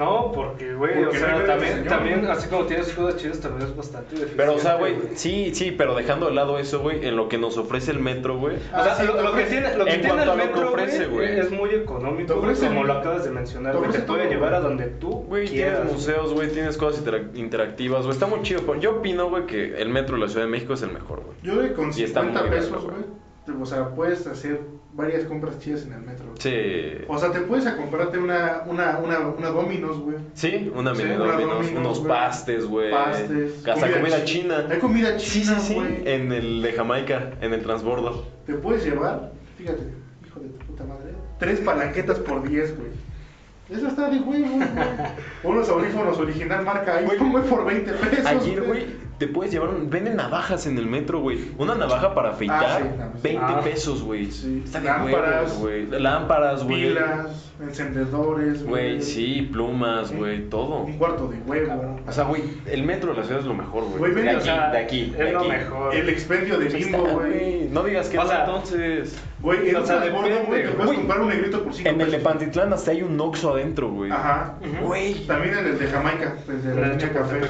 No, porque, güey, o sea, también, también, así como tienes cosas chidas, también es bastante deficiente. Pero, o sea, güey, sí, sí, pero dejando de lado eso, güey, en lo que nos ofrece el metro, güey. O Ah, sea, sí, lo, que tiene, lo que en tiene el metro, ofrece, güey, es muy económico, güey, como lo acabas de mencionar, te güey, te puede todo, llevar a donde tú Güey, quieras. tienes museos, güey, tienes cosas interac- interactivas, güey. Está muy chido. pero Yo opino, güey, que el metro de la Ciudad de México es el mejor, güey. Yo de con Y está 50 muy pesos, güey. O sea, puedes hacer varias compras chidas en el metro. Sí. O sea, te puedes a comprarte una, una, una, una Domino's, güey. Sí, una Sí, mini una Domino's, Domino's, unos güey. pastes, güey. Pastes. Hasta comida, chi- china. Hay comida Sí, china, sí, sí. güey. En el de Jamaica, en el transbordo. Te puedes llevar, fíjate, hijo de tu puta madre, tres palanquetas por 10, güey. Eso está de huevo, güey. Unos audífonos original marca iPhone, güey, por 20 pesos. Ayer, güey, te puedes llevar. un- Venden navajas en el metro, güey. Una navaja para afeitar, Ah, sí, no, sí. 20 Ah. pesos, güey. Sí. Está de Lámparas. huevos, güey. Lámparas, güey. Pilas, encendedores, Güey, sí, plumas, güey, todo. Un cuarto de huevo. O sea, güey, el metro de la ciudad es lo mejor, güey. De aquí, o sea, de aquí, es lo aquí. mejor. El expendio de bimbo, güey. No digas que O no, entonces. Güey, en O güey, te puedes comprar un negrito por 5 En el de. Pantitlán hasta hay un Oxxo adentro, güey. Ajá. Güey. También en el de Jamaica, desde la línea café.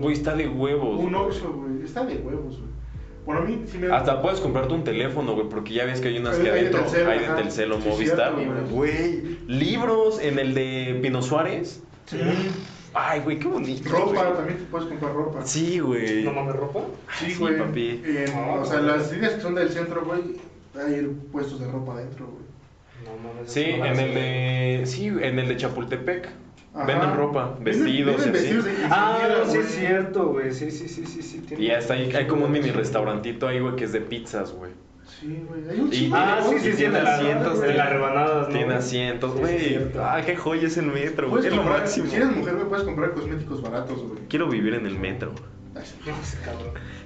Güey, está de huevos. Un güey. Oxxo, güey. Está de huevos, güey. Bueno, a mí sí me Hasta puedes comprarte un teléfono, güey, porque ya ves que hay unas que hay adentro Telcel, hay de. Telcel o Sí, Movistar. cierto, güey. Libros en el de Pino Suárez. Sí. Ay, güey, qué bonito. Ropa, güey. también te puedes comprar ropa. Sí, güey. ¿No mames ropa? Sí, sí, güey. papi. En- o sea, güey. las líneas que son del centro, güey, hay puestos de ropa adentro, güey. No mames. Sí, en el de. Sí, en el de Chapultepec. Ajá. Venden ropa, vestidos venden y así. vestidos Ah, no, sí es cierto, güey. Sí, sí, sí, sí, sí. tiene- Y hasta ahí hay como un mini restaurantito ahí, güey, que es de pizzas, güey. Sí, güey. Hay un Y- chingo Ah, de sí, sí, sí, tiene asientos, de güey. las rebanadas, ¿no? Tiene asientos, güey. ah, qué joya es el metro, güey. Es lo máximo. si eres mujer, güey, puedes comprar cosméticos baratos, güey. Quiero vivir en el metro. Ay,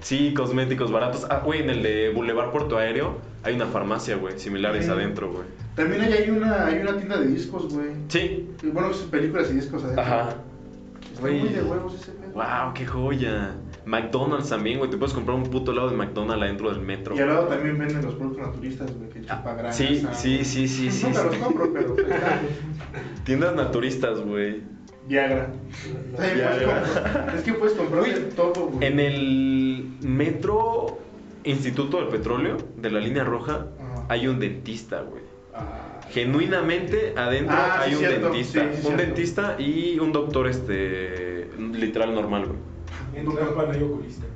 sí. Cosméticos baratos. Ah, güey, en el de Boulevard Puerto Aéreo hay una farmacia, güey, similares Sí. adentro, güey. También hay, hay una, hay una tienda de discos, güey. Sí. Bueno, son películas y discos adentro. Ajá. Está muy de huevos ese pedo. Wow, qué joya. McDonald's también, güey. Te puedes comprar un puto helado de McDonald's adentro del metro. Y al lado también venden los productos naturistas, güey, que Ah, chupagrasa. sí, sí, sí, sí, sí, sí. los compro, pero pues, están. Tiendas naturistas, güey. Viagra. Comprar- Es que puedes comprar todo, güey. En el metro Instituto del Petróleo de la línea roja Ajá. hay un dentista, güey. Genuinamente adentro Ah, sí, hay un cierto. dentista. Sí, sí, un cierto. dentista y un doctor, este, literal normal, güey. En Tlalpan hay oculista.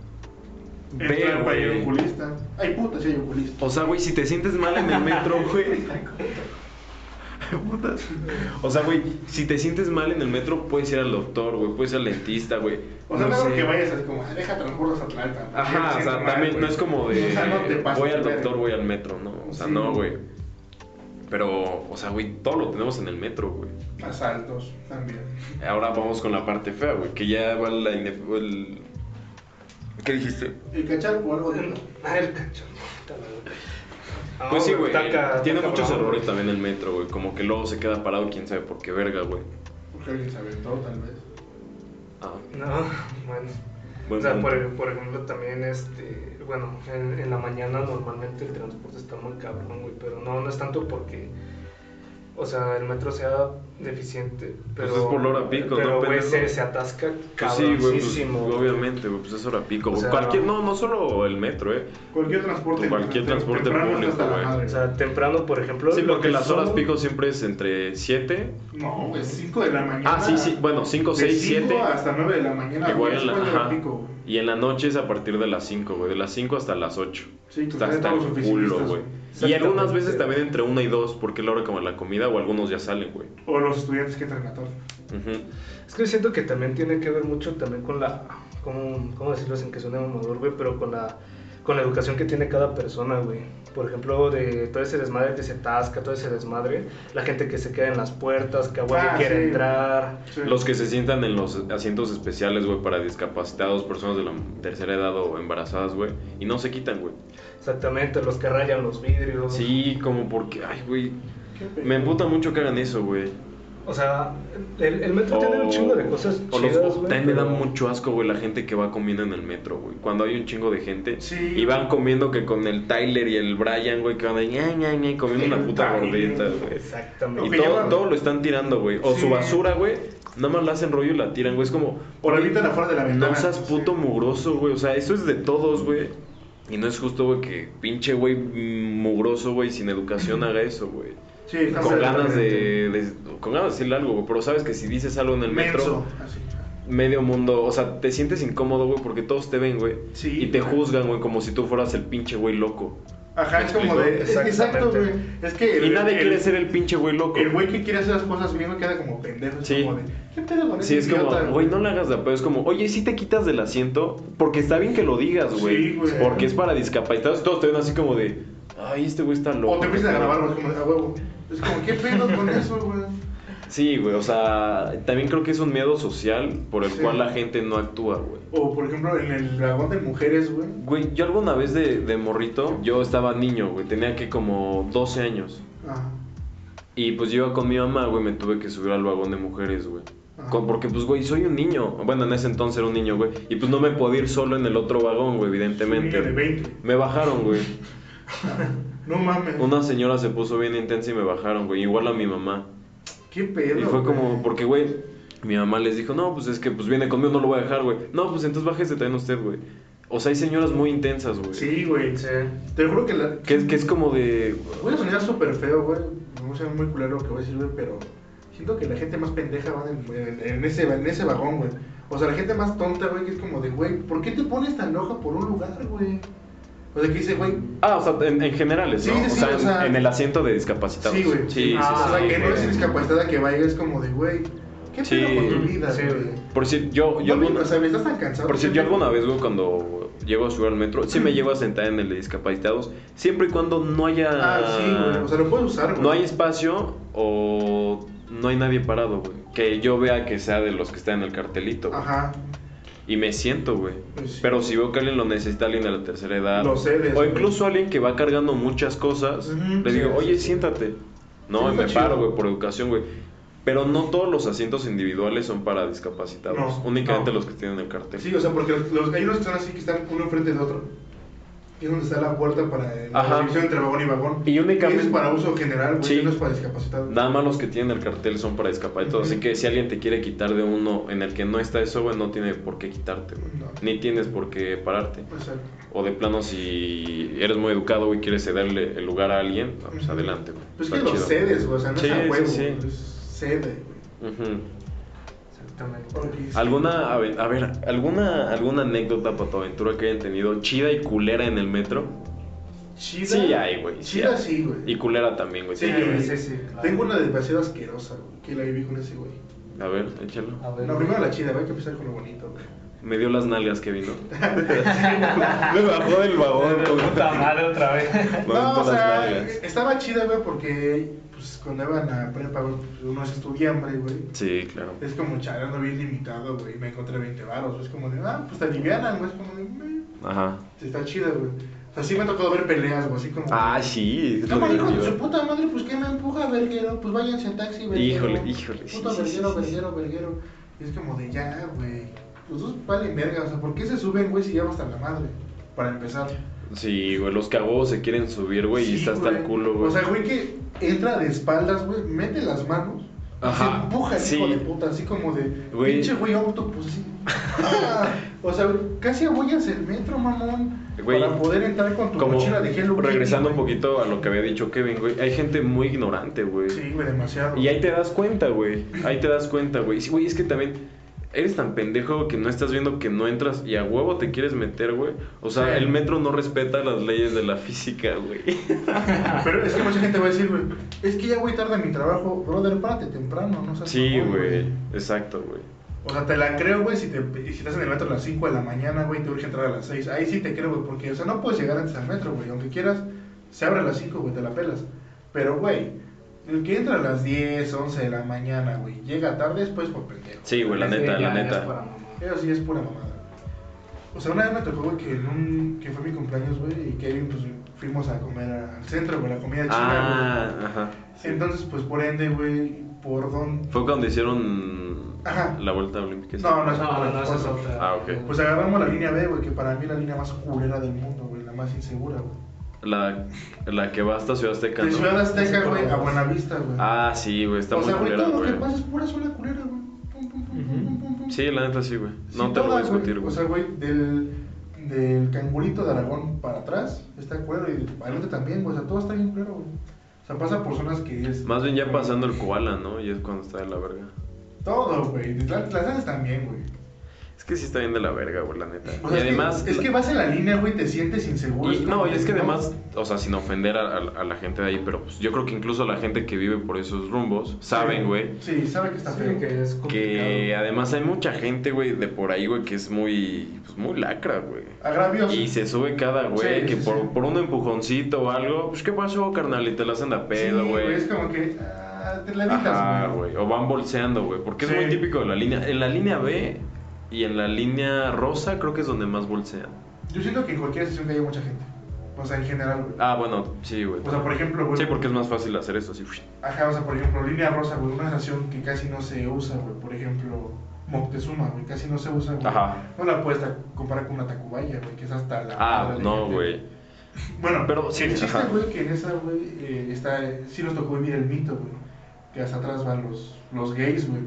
Ve, güey. oculista. Hay putas, sí hay oculista. O sea, güey, si te sientes mal en el metro, güey. Puta. O sea, güey, si te sientes mal en el metro, puedes ir al doctor, güey, puedes ir al dentista, güey. O sea, No no, sé. que vayas así como, "Ah, deja transportes a Tlalpan. Ajá, o sea, también no es como de O sea, no te voy al doctor, voy al metro, no. O sea, Sí. no, güey. Pero, o sea, güey, todo lo tenemos en el metro, güey. Asaltos también. Ahora vamos con la parte fea, güey, que ya va la el... ¿Qué dijiste? El cacharpo o algo de Ah, el madre. No, Pues sí, güey, tiene muchos errores también el metro, güey, como que luego se queda parado, quién sabe por qué verga, güey. Porque alguien se aventó, tal vez. Ah, No, bueno. Buen o sea, por, por ejemplo, también, este, bueno, en, en la mañana normalmente el transporte está muy cabrón, güey, pero no, no es tanto porque o sea, el metro sea deficiente. Pero, Pues es por la hora pico, pero, ¿no, pendejo? se, se atasca Pues sí, güey, pues, obviamente, güey, pues es hora pico. O sea, cualquier, no, no solo el metro, eh. Cualquier transporte. Cualquier tem- transporte temprano público, hasta la güey. madre, O sea, temprano, por ejemplo. Sí, porque que las horas son- pico siempre es entre 7. No, güey, 5 de la mañana. Ah, sí, sí, bueno, 5, De 6, cinco 7. hasta 9 de la mañana. Igual en la, ajá. pico. Y en la noche es a partir de las 5, güey. De las 5 hasta las 8. Sí, que Está hasta el culo, güey. Y algunas veces también entre 1 y 2, porque es la hora como la comida, o algunos ya salen, güey. O los estudiantes que entran a. Ujú. Es que siento que también tiene que ver mucho también con la. ¿Cómo, cómo decirlo sin que suene mamador, güey? Pero con la, con la educación que tiene cada persona, güey. Por ejemplo, de todo ese desmadre que se tasca, todo ese desmadre. La gente que se queda en las puertas, que a huevo Ah, quiere sí. entrar. Sí. Los que se sientan en los asientos especiales, güey, para discapacitados, personas de la tercera edad o embarazadas, güey. Y no se quitan, güey. Exactamente, los que rayan los vidrios. Sí, como porque, ay, güey. Me emputa mucho que hagan eso, güey. O sea, el, el metro tiene un chingo de cosas o los- chidas, güey. también me da mucho asco, güey, la gente que va comiendo en el metro, güey. Cuando hay un chingo de gente Sí. y van comiendo que con el Tyler y el Brian, güey, que van ahí, ña, ña, ña, comiendo una puta Tyler. gordita, güey. Exactamente. Y todo, llevan- todo lo están tirando, güey. O Sí. su basura, güey, nada más la hacen rollo y la tiran, güey. Es como. O la afuera de la ventana. No seas puto Sí. mugroso, güey. O sea, eso es de todos, güey. Y no es justo, güey, que pinche, güey, mugroso, güey, sin educación haga eso, güey. Sí, Con ganas de, Con ganas de decirle algo, güey. Pero sabes que si dices algo en el metro, así. medio mundo. O sea, te sientes incómodo, güey, porque todos te ven, güey. Sí, Y te juzgan, güey, como si tú fueras el pinche, güey, loco. Ajá, ¿Me es como de. Exacto, güey. Exactamente. Es que. Y el- nadie el- quiere ser el pinche, güey, loco. El güey que quiere hacer las cosas bien no queda como pendejo. Es Sí. como de. ¿Qué pedo con Sí, es como, güey, no le hagas de pedo. Es como, oye, si te quitas del asiento, porque está bien que lo digas, güey. Sí, güey. Porque es para discapacitados. Todos te ven así como de, ay, este güey está loco. O te empiezan a grabar, güey, como de, a huevo. Es como, ¿qué pedo con eso, güey? Sí, güey, o sea, también creo que es un miedo social por el Sí. cual la gente no actúa, güey. O, por ejemplo, en el vagón de mujeres, güey. Güey, yo alguna vez de, de morrito, yo estaba niño, güey, tenía que como 12 años. Ajá. Y pues yo iba con mi mamá, güey, me tuve que subir al vagón de mujeres, güey. Con- porque pues, güey, soy un niño. Bueno, en ese entonces era un niño, güey. Y pues no me podía ir solo en el otro vagón, güey, evidentemente. de 20. Me bajaron, güey. No mames. Una señora se puso bien intensa y me bajaron, güey. Igual a mi mamá. ¿Qué pedo? Y fue como, porque, güey, mi mamá les dijo, no, pues es que pues viene conmigo, no lo voy a dejar, güey. No, pues entonces bájese también usted, güey. O sea, hay señoras muy intensas, güey. Sí, güey. Sí. Te juro que la. Que es, que es como de... Voy a sonar súper feo, güey. Me voy a sonar muy culero lo que voy a decir, güey, pero siento que la gente más pendeja va en ese, en ese vagón, güey. O sea, la gente más tonta, güey, que es como de, güey, ¿por qué te pones tan loja por un lugar, güey? O sea, que dice, güey, Ah, o sea, en, en generales, Sí, ¿no? sí, o, sí, sea, o en- sea- en, el asiento de discapacitados. sí, güey. Sí, sí, Ah, o sea, sí, que no güey. es discapacitada que vaya, es como de, güey, ¿qué Sí. pedo con tu vida, Sí, güey? Por si yo... yo No, alguna- o sea, me estás tan cansado. Por si yo alguna vez, güey, cuando llego a subir al metro, sí me llego a sentar en el de discapacitados, siempre y cuando no haya... Ah, sí, güey. O sea, lo puedes usar, güey. no hay espacio o no hay nadie parado, güey. Que yo vea que sea de los que están en el cartelito. güey. Ajá. Y me siento, güey. Pues sí. Pero si veo que alguien lo necesita, alguien de la tercera edad. Lo cedes, O incluso alguien que va cargando muchas cosas. Ujú, le sí, digo, sí, oye, siéntate. No, y me chido. paro, güey, por educación, güey. Pero no todos los asientos individuales son para discapacitados. No, únicamente no. los que tienen el cartel. Sí, o sea, porque los, los- hay unos que son así que están uno enfrente de otro. Es donde está la puerta para la división entre vagón y vagón. Y únicamente- es para uso general, güey. Sí. No es para discapacitados. Nada más los que tienen el cartel son para discapacitados. Así Ujú. que si alguien te quiere quitar de uno en el que no está eso, güey, no tiene por qué quitarte, güey. No. Ni tienes por qué pararte. Exacto. O de plano, si eres muy educado y quieres cederle el lugar a alguien, pues Ujú. adelante, güey. Pues Está que chido. cedes, güey. O sea, no Sí, es a sí, huevo. sí. güey, Es cede, güey. Ujú. Exactamente. ¿Alguna, a ver, a ver, ¿alguna, alguna anécdota, Patoaventura, que hayan tenido chida y culera en el metro? Chida. Sí hay, güey. Chida sí, güey. Y culera también, güey. Sí, sí. güey. sí, sí, claro. Tengo una demasiado asquerosa, güey. Que la viví con ese güey. A ver, échalo. A ver. No, primero la chida, güey. Hay que empezar con lo bonito, güey. Me dio las nalgas que vino. Me bajó del vagón. Puta madre otra vez. No, o sea, estaba chida, güey, porque pues, cuando iban a prepa, güey, pues, uno es estudiante, güey. Sí, claro. Es como charando bien limitado, güey. Me encontré 20 varos. Es como de, ah, pues te alivianan, güey. Es como de, "Meh". Ajá. Está chida, güey. O sea, sí me ha tocado ver peleas, güey. Así como. Ah, sí. es lo ¿Cómo hijo de su puta madre? Pues que me empuja, verguero. Pues váyanse en taxi, verguero. Híjole, híjole, Puta sí, sí, verguero, sí, verguero, verguero. Y es como de, ya, güey. Los dos valen verga. O sea, ¿por qué se suben, güey, si ya va hasta la madre? Para empezar. Sí, güey, los huevo se quieren subir, güey, y está hasta el culo, güey. O sea, güey que entra de espaldas, güey, mete las manos. Ajá, se empuja el sí. hijo de puta, así como de Güey. pinche güey octopus, así. Ah, o sea, casi abollas el metro, mamón. Güey, para poder entrar con tu Como mochila de Hello regresando un poquito a lo que había dicho Kevin, güey, hay gente muy ignorante, güey. Sí, güey, demasiado. Y ahí te das cuenta, güey. Ahí te das cuenta, güey. Sí, güey, es que también eres tan pendejo que no estás viendo que no entras y a huevo te quieres meter, güey. O sea, Sí. el metro no respeta las leyes de la física, güey. Pero es que mucha gente va a decir, güey, es que ya voy tarde a mi trabajo, brother, párate temprano, no seas Sí, güey. Exacto, güey. O sea, te la creo, güey, si, te, si estás en el metro a las 5 de la mañana, güey, te urge entrar a las 6. Ahí sí te creo, güey, porque, o sea, no puedes llegar antes al metro, güey. Aunque quieras, se abre a las 5, güey, te la pelas. Pero, güey, el que entra a las 10, 11 de la mañana, güey, llega tarde después por pendejo. Sí, güey, la Sí, neta, la neta. Eso sí es pura mamada. O sea, una vez me tocó, güey, que, en un, que fue mi cumpleaños, güey, y Kevin, pues, fuimos a comer al centro, güey, la comida china, Ah, ajá. güey. Entonces, pues, por ende, güey, por don... Fue cuando hicieron Ajá. la vuelta olímpica. No, no, es No, no, esa es otra. Ah, ok. Pues agarramos la línea B, güey, que para mí es la línea más culera del mundo, güey, la más insegura, güey. La, la que va hasta Ciudad Azteca, De ¿no? Ciudad Azteca, güey, a Buenavista, güey. Ah, sí, güey, está o muy sea, güey, culera, todo lo que pasa es pura zona culera, güey. Pum, pum, pum, pum, pum, pum, pum. Sí, la neta sí, güey. No Sí, te lo voy a discutir, O güey. sea, güey, del, del cangurito de Aragón para atrás está culero y para adelante también, güey. O sea, todo está bien culero, güey. O sea, pasa por zonas que es... Más bien ya pasando el koala, ¿no? Y es cuando está de la verga. Todo, güey. Las las áreas también, güey. Es que sí está bien de la verga, güey, la neta. O sea, y es además... Que, es que vas en la línea, güey, te sientes inseguro. Y, no, y es que además, o sea, sin ofender a, a- a la gente de ahí, pero pues yo creo que incluso la gente que vive por esos rumbos saben, güey, Sí, sabe que está Sí, feo. que es complicado. que además hay mucha gente, güey, de por ahí, güey, que es muy, pues muy lacra, güey. Agravioso. Y se sube cada güey Sí, que sí, por, sí. por un empujoncito o algo, pues qué pasó, carnal, y te la hacen de a pedo, Sí, güey. Es como que ah, te la Ajá, evitas, güey. güey. O van bolseando, güey. Porque Sí. es muy típico de la línea. En la línea B y en la línea rosa creo que es donde más bolsean. Yo siento que en cualquier sesión que haya mucha gente. O sea, en general, güey. Ah, bueno, sí, güey. O sea, por ejemplo, güey. Sí, porque es más fácil hacer eso, sí. Ajá, o sea, por ejemplo, línea rosa, güey, una estación que casi no se usa, güey. Por ejemplo, Moctezuma, güey, casi no se usa, güey. Ajá. No la puedes comparar con una Tacubaya, güey, que es hasta la. Ah, no, gente. güey. Bueno, Pero sí, el chiste, güey, que en esa, güey, eh, está. Sí nos tocó vivir el mito, güey. Que hasta atrás van los, los gays, güey.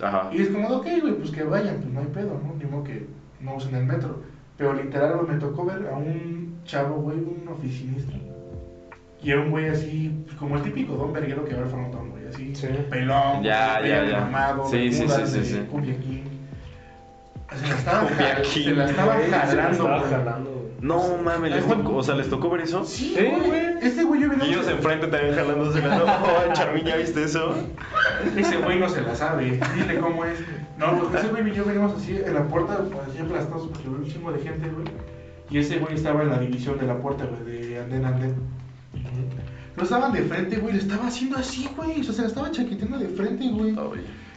Ajá. Y es como, ok, güey, pues que vayan, pues no hay pedo, ¿no? Ni modo que no usen el metro. Pero literal, me tocó ver a un chavo, güey, un oficinista. Y era un güey así, pues, como el típico don verguero que va al frontón, güey, así, Sí. pelón, Ya, ya, ya. mamado, Sí, sí, sí, sí, de sí. Cumbia King. Se la estaba, Cumbia ja- King. se la estaba Güey, se la jalando, güey. No mames, les tocó, o sea, les tocó ver eso. Sí, Sí, güey. Este güey yo vi Y ellos enfrente también jalándose la no, Charmiña, ¿viste eso? Ese güey no se la sabe. Dile cómo es. No, pues ese güey y yo veníamos así en la puerta, pues así aplastados porque un chingo de gente, güey. Y ese güey estaba en la división de la puerta, güey, de andén a andén. No estaban de frente, güey, le estaba haciendo así, güey. O sea, se la estaba chaqueteando de frente, güey.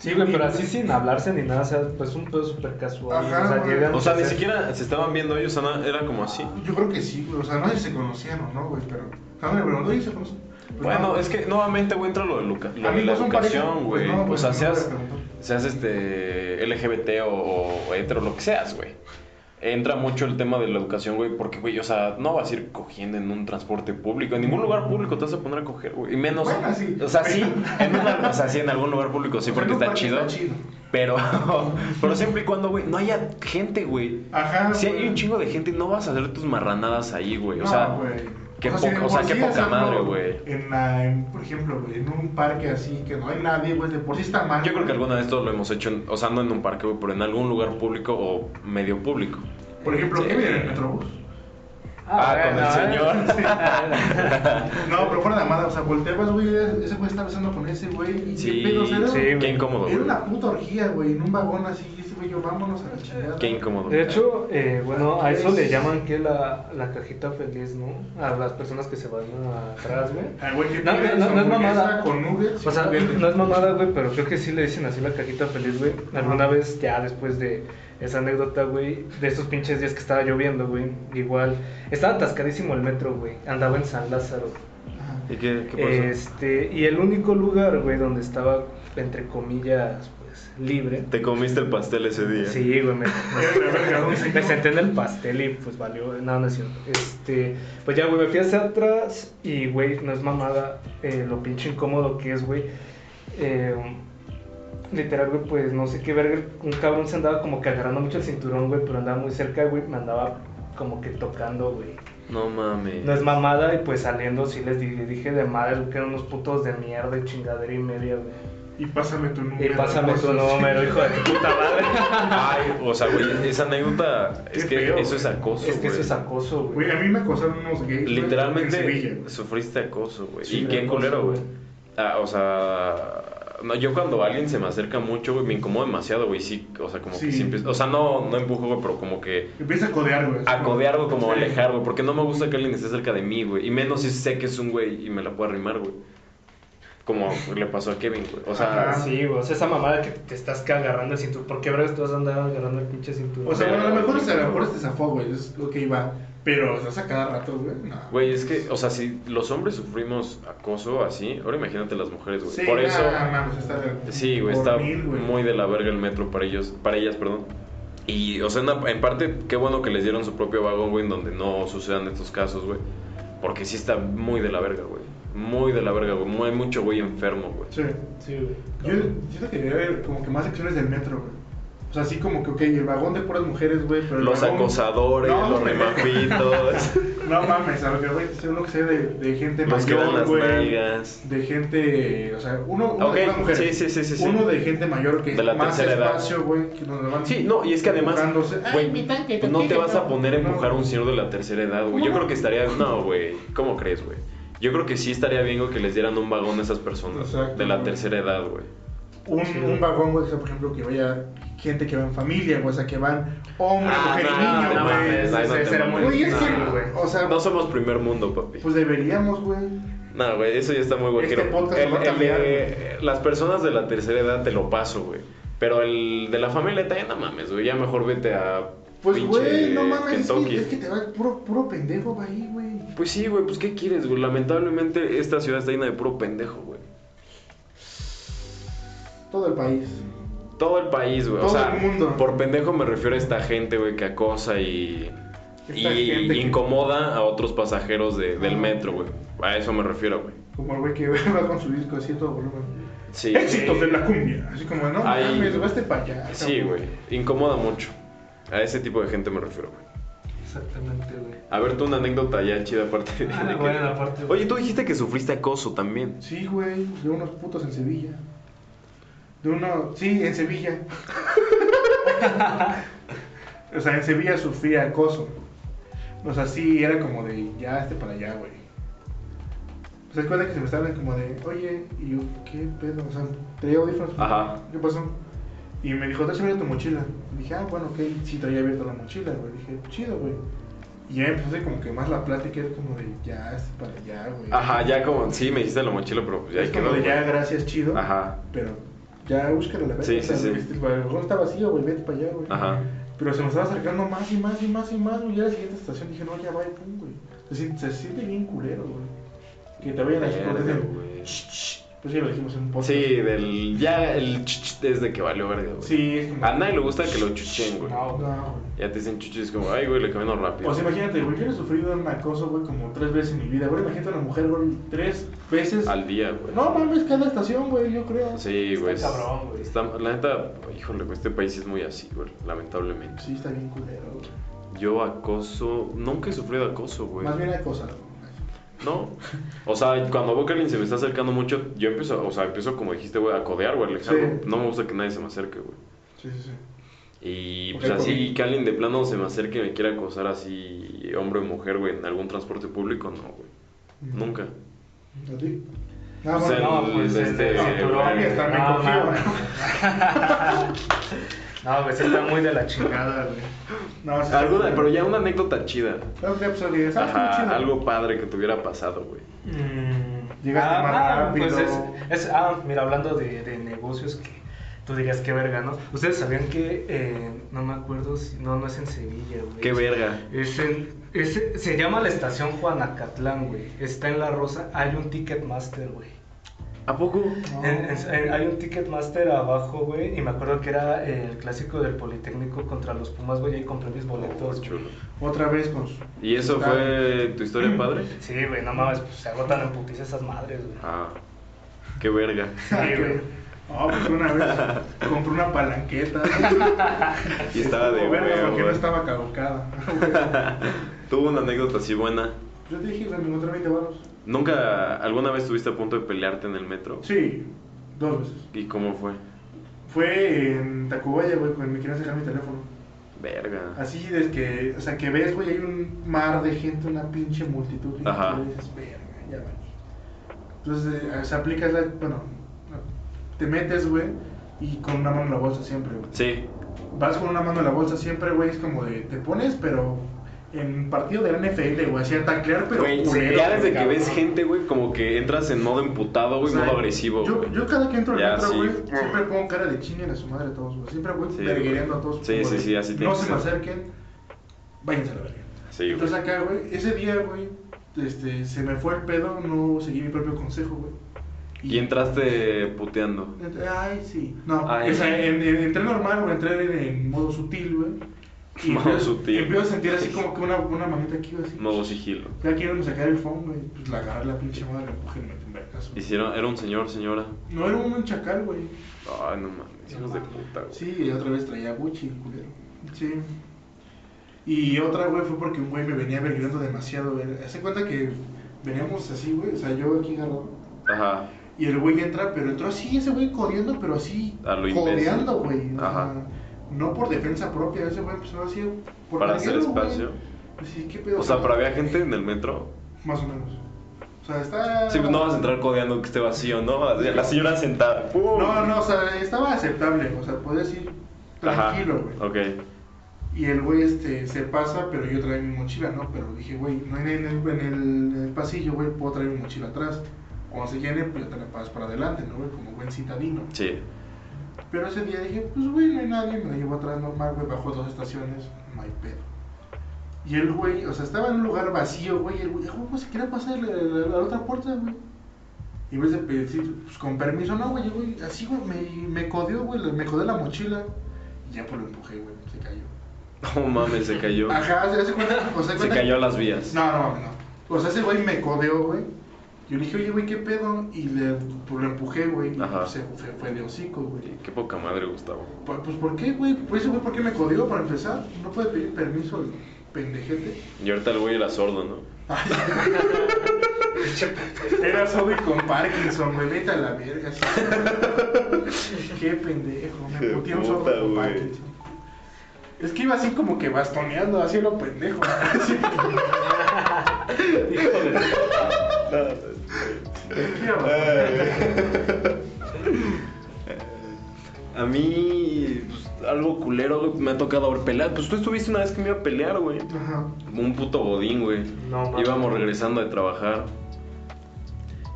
Sí, güey, pero así sin hablarse ni nada, o sea, pues un pedo súper casual. Ajá, o sea, güey. llegan O sea, a ni siquiera se estaban viendo ellos, o sea, era como así. Yo creo que sí, güey. O sea, no sé si se conocían o no, güey, pero. Jamás me preguntó, ¿y se conocen? Pues Bueno, no. es que nuevamente, güey, entra lo de, educa- lo de la educación, pues güey. no, o pues sea, seas, seas este LGBT o, o hetero, lo que seas, güey. Entra mucho el tema de la educación, güey, porque, güey, o sea, no vas a ir cogiendo en un transporte público. En ningún lugar público te vas a poner a coger, güey. Y menos. Bueno, sí. O sea, sí, en una- o sea, sí, en algún lugar público sí, porque está chido. Está chido. Pero, pero siempre y cuando, güey, no haya gente, güey. Ajá. Si hay un chingo de gente, no vas a hacer tus marranadas ahí, güey. O No, sea, güey. qué poca- o sea, por qué sí poca hacerlo madre, güey. En la, en, por ejemplo, güey, en un parque así que no hay nadie, güey, de por sí está mal. yo creo que alguna vez todo lo hemos hecho, en- o sea, no en un parque, güey, pero en algún lugar público o medio público. Por ejemplo, Sí. ¿qué viene en el Metrobús? Ah, con el señor. No, pero fuera de amada, o sea, volteabas, güey, ese güey está besando con ese güey. y Sí, qué pedo, era- sí, Qué incómodo, Era una puta orgía, güey, en un vagón así, y ese güey, yo, vámonos a la chingada. Qué incómodo. De hecho, eh, bueno, a eso Es- le llaman que la, la cajita feliz, ¿no? A las personas que se van atrás, güey. Ah, güey, que No, pide no, no, no es mamada. Con nuggets. O sea, no es mamada, güey, pero creo que sí le dicen así la cajita feliz, güey. Alguna vez, ya después de esa anécdota, güey, de esos pinches días que estaba lloviendo, güey, igual, estaba atascadísimo el metro, güey, andaba en San Lázaro. Ajá. ¿Y qué, qué pasó? Este, y el único lugar, güey, donde estaba, entre comillas, pues, libre. Te comiste el pastel ese día. Sí, güey, me, senté en el pastel y pues valió, no, no es cierto. Este, pues ya, güey, me fui hacia atrás y, güey, no es mamada eh, lo pinche incómodo que es, güey. Eh, literal, güey, pues no sé qué verga, un cabrón se andaba como que agarrando mucho el cinturón, güey, pero andaba muy cerca, güey, me andaba como que tocando, güey. No mames. No es mamada y pues saliendo sí les di- dije de madre güey, que eran unos putos de mierda y chingadera y media, güey. Y pásame tu número. Y pásame tu número, hijo de tu puta madre. Ay, o sea, güey, esa anécdota es que feo, eso es güey. acoso, es que eso güey. es acoso, güey. Güey, a mí me acosaron unos gays. güey, en Sevilla, Literalmente güey. sufriste acoso, güey. Sí, y qué acoso, culero, güey. güey. Ah, o sea, yo cuando alguien se me acerca mucho, güey, me incomoda demasiado, güey. Sí, o sea, como que Sí. siempre. O sea, no, no empujo, güey, pero como que. Empieza a codear, güey. A codear, güey, como Sí. alejar, güey. Porque no me gusta que alguien esté cerca de mí, güey. Y menos si sé que es un güey y me la puedo arrimar, güey. Como le pasó a Kevin, güey. O sea, Ajá. Sí, güey, o sea, esa mamada que te estás que agarrando el cinturón. ¿Por qué vergas tú vas a andar agarrando el pinche cinturón? O sea, bueno, a lo mejor, es- a lo mejor este zafó, güey. Es lo que iba. Pero estás a cada rato, güey. No. Güey, es que, o sea, si los hombres sufrimos acoso así, ahora imagínate las mujeres, güey. Sí, Por eso. nah, mames, está de- Sí, güey, está mil, güey. muy de la verga el metro para ellos, para ellas, perdón. Y, o sea, en, en parte, qué bueno que les dieron su propio vagón, güey, en donde no sucedan estos casos, güey. Porque sí está muy de la verga, güey. Muy de la verga, güey. Muy, mucho güey enfermo, güey. Sí. Sí, güey. Yo, yo te quería ver como que más secciones del metro, güey. O sea, así como que, ok, el vagón de puras mujeres, güey, pero el Los vagón- acosadores, No, los remapitos, No mames, a lo que güey, uno que sé de, de gente los mayor, las güey. nalgas. De gente, o sea, uno, uno Ok, de puras mujeres. sí, sí, sí, sí, sí. Uno de gente mayor que De la es más tercera edad. espacio, güey, que donde van Sí, no, y es que además, güey, mi tanque, pues no te vas a poner a empujar a un señor de la tercera edad, güey. ¿Cómo Yo creo que estaría, no, güey, ¿cómo crees, güey? Yo creo que sí estaría bien, güey, que les dieran un vagón a esas personas Exacto, de la güey. tercera edad, güey. Un, Sí. un vagón, güey, o sea, por ejemplo, que vaya gente que va en familia, güey, o sea, que van hombre, Ah, mujer no, y niño, güey. Güey, es güey. o sea, No somos primer mundo, papi. pues deberíamos, güey. No, güey, eso ya está muy guajiro. Este de- las personas de la tercera edad te lo paso, güey. Pero el de la familia también no mames, güey. Ya mejor vete a Pues, güey, no mames, es que, es que te va puro, puro pendejo ahí, güey. Pues sí, güey, pues ¿qué quieres, güey? Lamentablemente esta ciudad está llena de puro pendejo, güey. Todo el país. Todo el país, güey. O Todo sea, el mundo. por pendejo me refiero a esta gente, güey, que acosa y, y Esta que- incomoda a otros pasajeros de- del metro, güey. A eso me refiero, güey. Como el güey que va con su disco así a todo volumen. Sí. Éxitos de la cumbia. Así como, no güey, este para allá. Sí, güey. Incomoda mucho. A ese tipo de gente me refiero, güey. Exactamente, güey. A ver, tú una anécdota ya chida aparte de... Ah, de que- bueno, aparte. Oye, tú dijiste que sufriste acoso también. Sí, güey, de unos putos en Sevilla. De uno, sí, en Sevilla. o sea, en Sevilla sufrí acoso. O sea, sí, era como de, ya, este para allá, güey. O sea, cuenta que se me estaban como de, oye, y yo, ¿qué pedo? O sea, traía audífonos. Ajá. ¿Qué pasó? Y me dijo, déjame ver tu mochila. Y dije, ah, bueno, ok, sí traía abierta la mochila, güey. Dije, chido, güey. Y ya empezó así como que más la plática era como de, ya, este para allá, güey. Ajá, ya como... Sí, me dijiste la mochila, pero pues ya es quedó. como de, ya, gracias, chido. Ajá. Pero ya búscalo la verga. Sí, sí, sí. El vagón está vacío, güey, vete para allá, güey. Ajá. Pero se me estaba acercando más y más y más y más, güey. Ya a la siguiente estación dije, no, ya va y pum, güey. Se, siente- se siente bien culero, güey. Que te vayan a Verga, cortar el- güey. Pues sí, lo dijimos en un podcast. Sí, del... Ya el ch ch desde que valió verga, güey. Sí, es como. A nadie le gusta que lo chuchen, güey. No, no, güey. Ya te dicen chuches es como, ay, güey, le camino rápido. O sea, imagínate, güey, yo he sufrido un acoso, güey, como tres veces en mi vida. Güey, imagínate a una mujer, güey, tres veces. Al día, güey. No mames, cada estación, güey, yo creo. Sí, güey. Está es- cabrón, güey. está- la neta, híjole, güey, este país es muy así, güey, lamentablemente. Sí, está bien culero, güey. Yo acoso, nunca he sufrido acoso, güey. Más bien acosado. güey. No. O sea, cuando veo que alguien se me está acercando mucho, yo empiezo, o sea, empiezo como dijiste, güey, a codear, güey, alejarlo. Sí. No me gusta que nadie se me acerque, güey. Sí, sí, sí. Y pues así conmigo. que alguien de plano se me acerque y me quiera acosar así, hombre o mujer, güey, en algún transporte público, no, güey. Nunca. ¿A ti? O sea, bueno, el- pues, este, no, el- No, güey, sí está muy de la chingada, güey. No, sí, Alguna, sí. pero ya una anécdota chida. Pues, oye, ¿sabes qué Ajá, chido? algo padre que te hubiera pasado, güey. Llegaste más rápido. Pues es, es- ah, mira, hablando de, de negocios que tú dirías qué verga, ¿no? Ustedes sabían que, eh, no me acuerdo si, no, no es en Sevilla, güey. Qué Es- verga. Es en, es- se llama la estación Juanacatlán, güey. Está en La Rosa, hay un Ticketmaster, güey. ¿A poco? En- en- en- hay un Ticketmaster abajo, güey, y me acuerdo que era el clásico del Politécnico contra los Pumas, güey, y ahí compré mis boletos. Chulo. Otra vez con su... ¿Y eso fue tu historia padre? Sí, güey, no mames, pues se agotan en putiza esas madres, güey. Ah, qué verga. Sí, güey. Ah, pues una vez compré una palanqueta. Y estaba de verga porque no estaba caducada. Tuvo una anécdota así buena. Yo te dije, güey, me encontré 20 baros. ¿Nunca, alguna vez estuviste a punto de pelearte en el metro? Sí, dos veces. ¿Y cómo fue? Fue en Tacubaya, güey, cuando me querían sacar mi teléfono. Verga. Así es que, o sea, que ves, güey, hay un mar de gente, una pinche multitud. Y Ajá. dices, verga, ya valí. Entonces, eh, se aplica la, bueno, te metes, güey, y con una mano en la bolsa siempre, güey. Sí. Vas con una mano en la bolsa siempre, güey, es como de, te pones, pero en partido de la NFL, güey, así a taclear, pero Güey, culero, ya desde güey, que ves gente, güey, como que entras en modo emputado, güey, O sea, modo agresivo, Yo, güey. yo cada que entro al metro, sí. güey, siempre pongo cara de chinguen a su madre a todos, güey. Siempre voy Sí, verguereando güey. a todos. Sí, como sí, sí, así No se me acerquen, váyanse a la verga. Sí, güey. Entonces acá, güey, ese día, güey, este, se me fue el pedo, no seguí mi propio consejo, güey. Y entraste puteando. Ay, sí. No, Ay. o sea, en- en- entré normal, güey, entré en, en modo sutil, güey. Y Modo empiezo- sutil. Empiezo a sentir así como que una, una manita aquí, así. Modo sigilo. Ya quiero sacar el phone, güey. Pues la agarré la pinche madre, la empujé y me metí un vergazo. Hicieron, era un señor, señora. No era un chacal, güey. Ay, no mames, hijos de puta, güey. Sí, y otra vez traía Gucci, el culero. Sí. Y otra, güey, fue porque un güey me venía vergueando demasiado, güey. Hace cuenta que veníamos así, güey. O sea, yo aquí agarrado. Ajá. Y el güey entra, pero entró así, ese güey corriendo, pero así. A lo codeando, güey. O sea, Ajá. No por defensa propia, ese güey empezó así. Por Para hacer espacio. Sí, ¿qué pedo? O sea, pero había gente en el metro. Más o menos. O sea, está. Sí, pues no vas a entrar codeando que esté vacío, ¿no? La señora sentada. ¡pum! No, no, o sea, estaba aceptable. O sea, podías ir tranquilo, güey. Ok. Y el güey este, se pasa, pero yo traigo mi mochila, ¿no? Pero dije, güey, no en el, en el, en el pasillo, güey, puedo traer mi mochila atrás. Cuando se llene, pues ya te la pasas para adelante, ¿no, güey? Como buen citadino. Sí. Pero ese día dije, pues, güey, no hay nadie, me la llevo atrás normal, güey, bajo dos estaciones, no hay pedo. Y el güey, o sea, estaba en un lugar vacío, güey, y el güey, "Ah, pues, se quería pasar a la, la- la otra puerta, güey. Y en vez de pedir, pues, con permiso, no, güey, güey, así, güey, me, me codeó, güey, me codeó la mochila. Y ya, pues, lo empujé, güey, se cayó. No mames, se cayó. Ajá, ¿se hace cuenta? O sea, Se cuenta- cayó a las vías. No, no, mames, no. O sea, ese güey me codeó, güey. Yo le dije, oye, güey, ¿qué pedo? Y le, pues, lo empujé, güey. Y Ajá. se fue, fue de hocico, güey. Qué poca madre, Gustavo. Pues, pues, ¿por qué, güey? Pues, ese güey, ¿por qué me codeó para empezar? No puede pedir permiso el pendejete. Y ahorita el güey era sordo, ¿no? Era sordo y con Parkinson, güey. Vete a la verga. qué pendejo. Me puteé un sordo con. Parkinson. Es que iba así como que bastoneando, así lo pendejo. Así. Hijo de. A mí, pues, algo culero, me ha tocado ver pelear. Pues tú estuviste una vez que me iba a pelear, güey. Ajá. Como un puto godín, güey. No. Íbamos regresando de trabajar.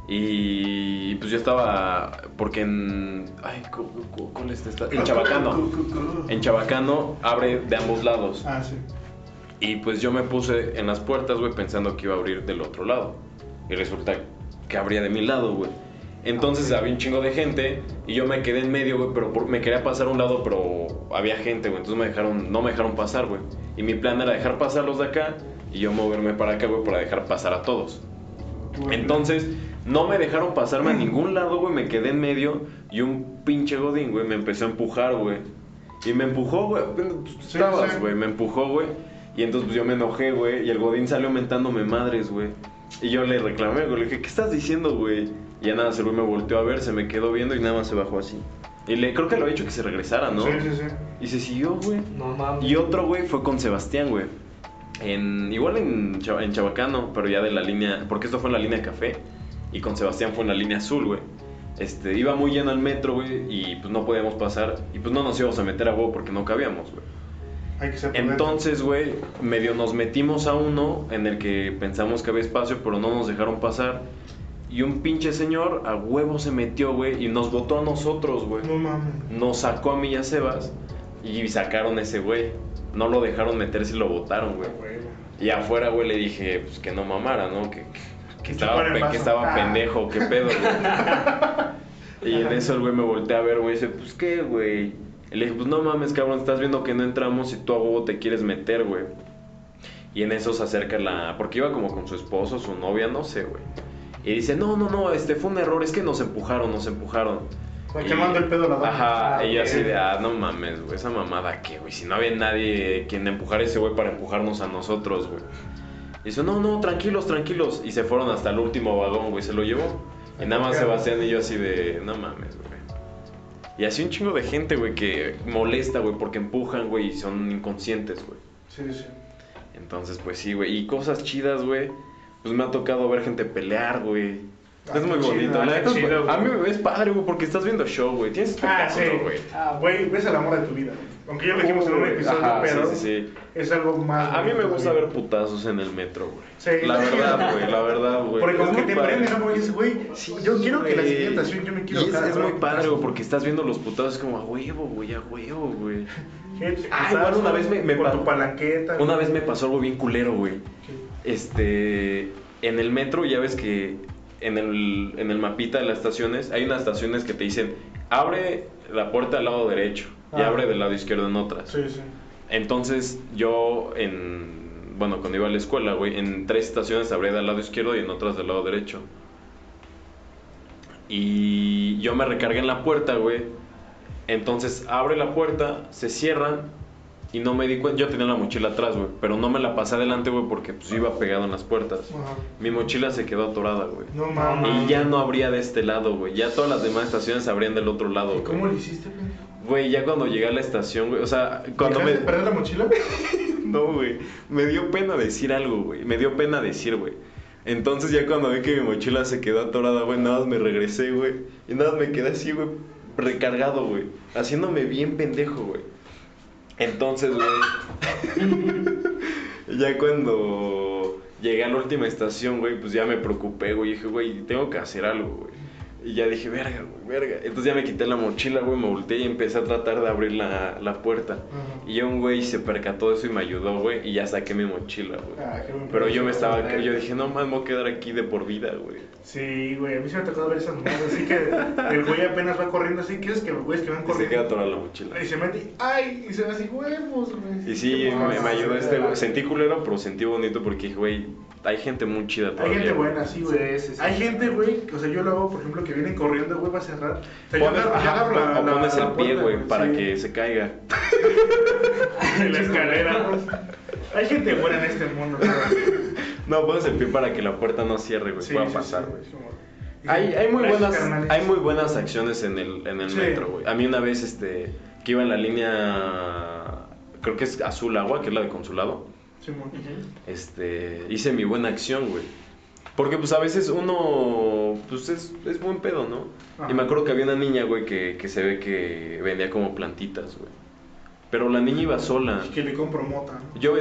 Y pues yo estaba. Porque en. Ay, cu- cu- ¿cuál es esta? En Chabacano. En Chabacano abre de ambos lados. Ah, sí. Y pues yo me puse en las puertas, güey, pensando que iba a abrir del otro lado. Y resulta que abría de mi lado, güey. Entonces había un chingo de gente y yo me quedé en medio, güey, pero por- me quería pasar a un lado, pero había gente, güey. Entonces me dejaron, no me dejaron pasar, güey. Y mi plan era dejar pasar los de acá y yo moverme para acá, güey, para dejar pasar a todos. Entonces, no me dejaron pasarme a ningún lado, güey. Me quedé en medio y un pinche godín, güey, me empezó a empujar, güey. Y me empujó, güey. Sí, estabas, sí. güey. Me empujó, güey. Y entonces pues, yo me enojé, güey. Y el godín salió mentándome madres, güey. Y yo le reclamé, güey. Le dije, ¿qué estás diciendo, güey? Y ya nada, ese güey me volteó a ver, se me quedó viendo y nada más se bajó así. Y le creo que le había dicho que se regresara, ¿no? Sí, sí, sí. Y se siguió, güey. No mames. Y otro, güey, fue con Sebastián, güey. En, igual en, en Chabacano, pero ya de la línea, porque esto fue en la línea café. Y con Sebastián fue en la línea azul, güey. Este, iba muy lleno el metro, güey, y pues no podíamos pasar. Y pues no nos íbamos a meter a huevo porque no cabíamos, güey. Hay que ser prudente. Entonces, güey, medio nos metimos a uno en el que pensamos que había espacio, pero no nos dejaron pasar. Y un pinche señor a huevo se metió, güey, y nos botó a nosotros, güey. No mames. Nos sacó a mí y a Sebas y sacaron a ese güey. No lo dejaron meterse y lo botaron, güey. Y afuera, güey, le dije, pues que no mamara, ¿no? Que, que, Que estaba, pe- que estaba Ah. pendejo, qué pedo, güey. y en eso el güey me voltea a ver, güey, y dice, pues qué, güey. Y le dije, pues no mames, cabrón, estás viendo que no entramos y tú a huevo te quieres meter, güey. Y en eso se acerca la. Porque iba como con su esposo, su novia, no sé, güey. Y dice, no, no, no, este fue un error, es que nos empujaron, nos empujaron. Y- quemando el pedo a la dama. Ajá, Ah, ella así de, ah, no mames, güey, esa mamada qué, güey. Si no había nadie quien empujara a ese güey para empujarnos a nosotros, güey. Y dice, no, no, tranquilos, tranquilos. Y se fueron hasta el último vagón, güey, se lo llevó. Y nada más Sebastián y yo así de, no mames, güey. Y así un chingo de gente, güey, que molesta, güey, porque empujan, güey, y son inconscientes, güey. Sí, sí. Entonces, pues sí, güey. Y cosas chidas, güey. Pues me ha tocado ver gente pelear, güey. Ah, es muy qué bonito. chido, la qué neta es- chido, güey. a mí me es padre, güey, porque estás viendo show, güey. Tienes Ah, sí. espectáculo, güey. Ah, güey, ves el amor de tu vida. Aunque ya lo dijimos en un episodio, ajá, pero sí, sí, sí. es algo más. A, a mí me gusta ver putazos en el metro, güey. Sí. La verdad, güey, la verdad, güey. Porque como que te padre. prende, ¿no? Como dices, güey, Sí, yo quiero que la güey. siguiente estación yo me quiero Y es, muy padre, güey, porque estás viendo los putazos es como a huevo, güey, a huevo, güey. Ah, estás igual una vez me- me con tu palanqueta. Una vez me pasó algo bien culero, güey. Este, en el metro ya ves que en el, en el mapita de las estaciones hay unas estaciones que te dicen, abre la puerta del lado derecho y Ah. abre del lado izquierdo en otras. Sí, sí. Entonces yo en, bueno, cuando iba a la escuela, güey, en tres estaciones abría del lado izquierdo y en otras del lado derecho. Y yo me recargué en la puerta, güey. Entonces abre la puerta, se cierran y no me di cuenta. Yo tenía la mochila atrás, güey, pero no me la pasé adelante, güey, porque pues iba pegado en las puertas. Ajá. Mi mochila se quedó atorada, güey. No mames. Y ya no abría de este lado, güey. Ya todas las demás estaciones abrían del otro lado, ¿Y ¿Cómo güey. lo hiciste, pendejo? Güey, ya cuando llegué a la estación, güey, o sea, cuando me... ¿Dejaste de perder la mochila? No, güey. Me dio pena decir algo, güey. Me dio pena decir, güey. Entonces ya cuando vi que mi mochila se quedó atorada, güey, nada más me regresé, güey. Y nada más me quedé así, güey, recargado, güey. Haciéndome bien pendejo, güey. Entonces, güey. ya cuando llegué a la última estación, güey, pues ya me preocupé, güey. Dije, güey, tengo que hacer algo, güey. Y ya dije, verga, güey, verga. Entonces ya me quité la mochila, güey, me volteé y empecé a tratar de abrir la, la puerta. Y ya un güey se percató de eso y me ayudó, güey, y ya saqué mi mochila, güey. Ah, Pero yo me estaba, yo dije, no más me voy a quedar aquí de por vida, güey. Sí, güey, a mí se me ha tocado ver esas mamadas. Así que el güey apenas va corriendo así. ¿Quieres que los güeyes que van Y se queda corriendo? atorada la mochila. Y se mete y ¡ay! Y se ve así, huevos, güey. Y sí, me, me ayudó este, güey. Sentí culero, pero sentí bonito porque dije, güey, hay gente muy chida Hay todavía. gente güey. buena, sí, güey. Sí, sí, sí. Hay gente, güey, que, o sea, yo lo hago, por ejemplo, que vienen corriendo, güey, va a cerrar. O sea, yo Pones, agarro, yo ajá, agarro la, o la- pones la el pie, güey, para sí. que se caiga. En la escalera. Hay gente buena en este mundo, güey. No, pones el pie para que la puerta no cierre, güey. Sí, pueda sí, pasar, güey. Hay, hay muy buenas hay muy buenas acciones en el, en el Sí. metro, güey. A mí una vez este que iba en la línea creo que es azul agua, que es la de consulado. Este, hice mi buena acción, güey. Porque pues a veces uno pues es, es buen pedo, ¿no? Ajá. Y me acuerdo que había una niña, güey, que, que se ve que vendía como plantitas, güey. Pero la niña iba sola. Que le compro mota, ¿no? Yo,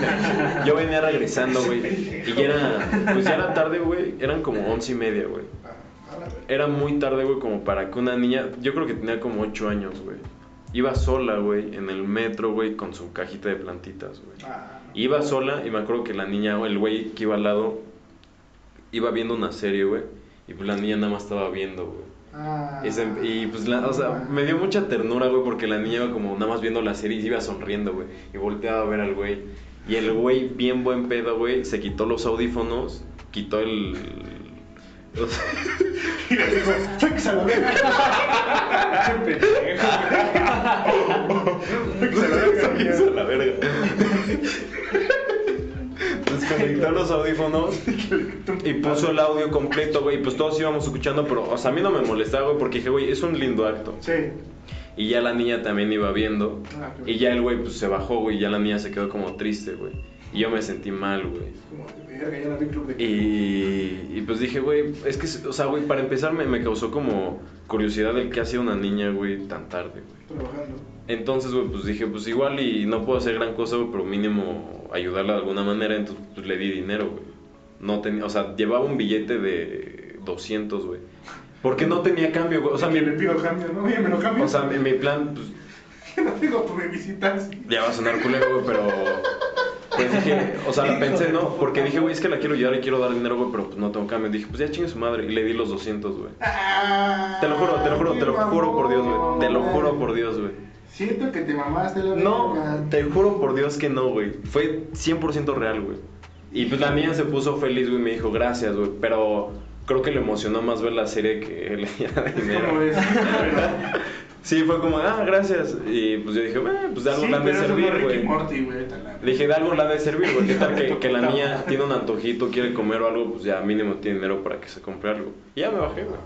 yo venía regresando, güey. Y ya era, pues ya era tarde, güey. Eran como once y media, güey. Ah, a la verga. Era muy tarde, güey, como para que una niña, yo creo que tenía como ocho años, güey. Iba sola, güey, en el metro, güey, con su cajita de plantitas, güey. Ah. Iba sola y me acuerdo que la niña, el güey que iba al lado, iba viendo una serie, güey. Y pues la niña nada más estaba viendo, güey. Ah. Ese- y pues, la, o sea, me dio mucha ternura, güey, porque la niña iba como nada más viendo la serie y iba sonriendo, güey. Y volteaba a ver al güey. Y el güey, bien buen pedo, güey, se quitó los audífonos, quitó el... Y le "Sáquese a la verga". Sáquese la verga, Sáquense a la verga. Desconectó los audífonos y puso el audio completo, güey. Y pues todos íbamos escuchando, pero, o sea, a mí no me molestaba, güey, porque dije, güey, es un lindo acto. Sí. Y ya la niña también iba viendo. Ah, qué Y ya el güey, pues se bajó, güey. Y ya la niña se quedó como triste, güey. Y yo me sentí mal, güey. Y, y pues dije, güey, es que, o sea, güey, para empezar me, me causó como curiosidad el que hacía una niña, güey, tan tarde, güey. Trabajando. Entonces, güey, pues dije, pues igual y no puedo hacer gran cosa, güey, pero mínimo ayudarla de alguna manera, entonces pues le di dinero, güey. No tenía, o sea, llevaba un billete de 200, güey. Porque no tenía cambio, güey. O sea, mi, le pido cambio, ¿no? Oye, me lo cambio. o sea, mi, mi plan, pues, no tengo por me visitas. ya va a sonar culero, güey, pero... Pues dije, o sea, la pensé, ¿no? Porque dije, güey, es que la quiero ayudar y quiero dar dinero, güey, pero pues no tengo cambio. Dije, pues ya chingue su madre. Y le di los 200, güey. Te lo juro, te lo juro, te lo juro por Dios, güey. Te lo juro por Dios, güey. Siento que te mamaste la No, verga. te juro por Dios que no, güey. Fue 100% real, güey. Y pues la niña se puso feliz, güey, y me dijo, gracias, güey. Pero creo que le emocionó más ver la serie que le dinero. Sí, fue como, ah, gracias. Y pues yo dije, "Bueno, pues de algo Sí, han de servir, es güey. Le dije, de algo le ha de servir, güey. ¿Qué tal que, que la niña tiene un antojito, quiere comer o algo? Pues ya mínimo tiene dinero para que se compre algo. Y ya me bajé, güey.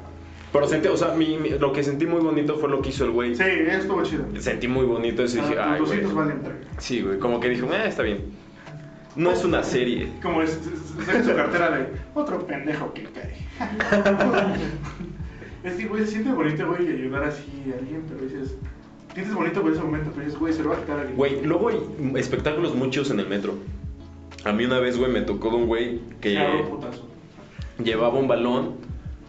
Pero sentí, o sea, mi- mi- lo que sentí muy bonito fue lo que hizo el güey. Sí, estuvo chido. Sentí muy bonito eso y dije, Ah, ay, güey. 200 valen verga. Sí, güey, como que dije, ah, está bien. No es una serie. Como es, es- saca su cartera de otro pendejo que cae. es que, güey, se siente bonito, güey, ayudar así a alguien, pero dices, sientes bonito por ese momento, pero dices, güey, se lo va a quitar a alguien. Güey, luego hay espectáculos muchos en el metro. A mí una vez, güey, me tocó de un güey que putazo. llevaba un balón,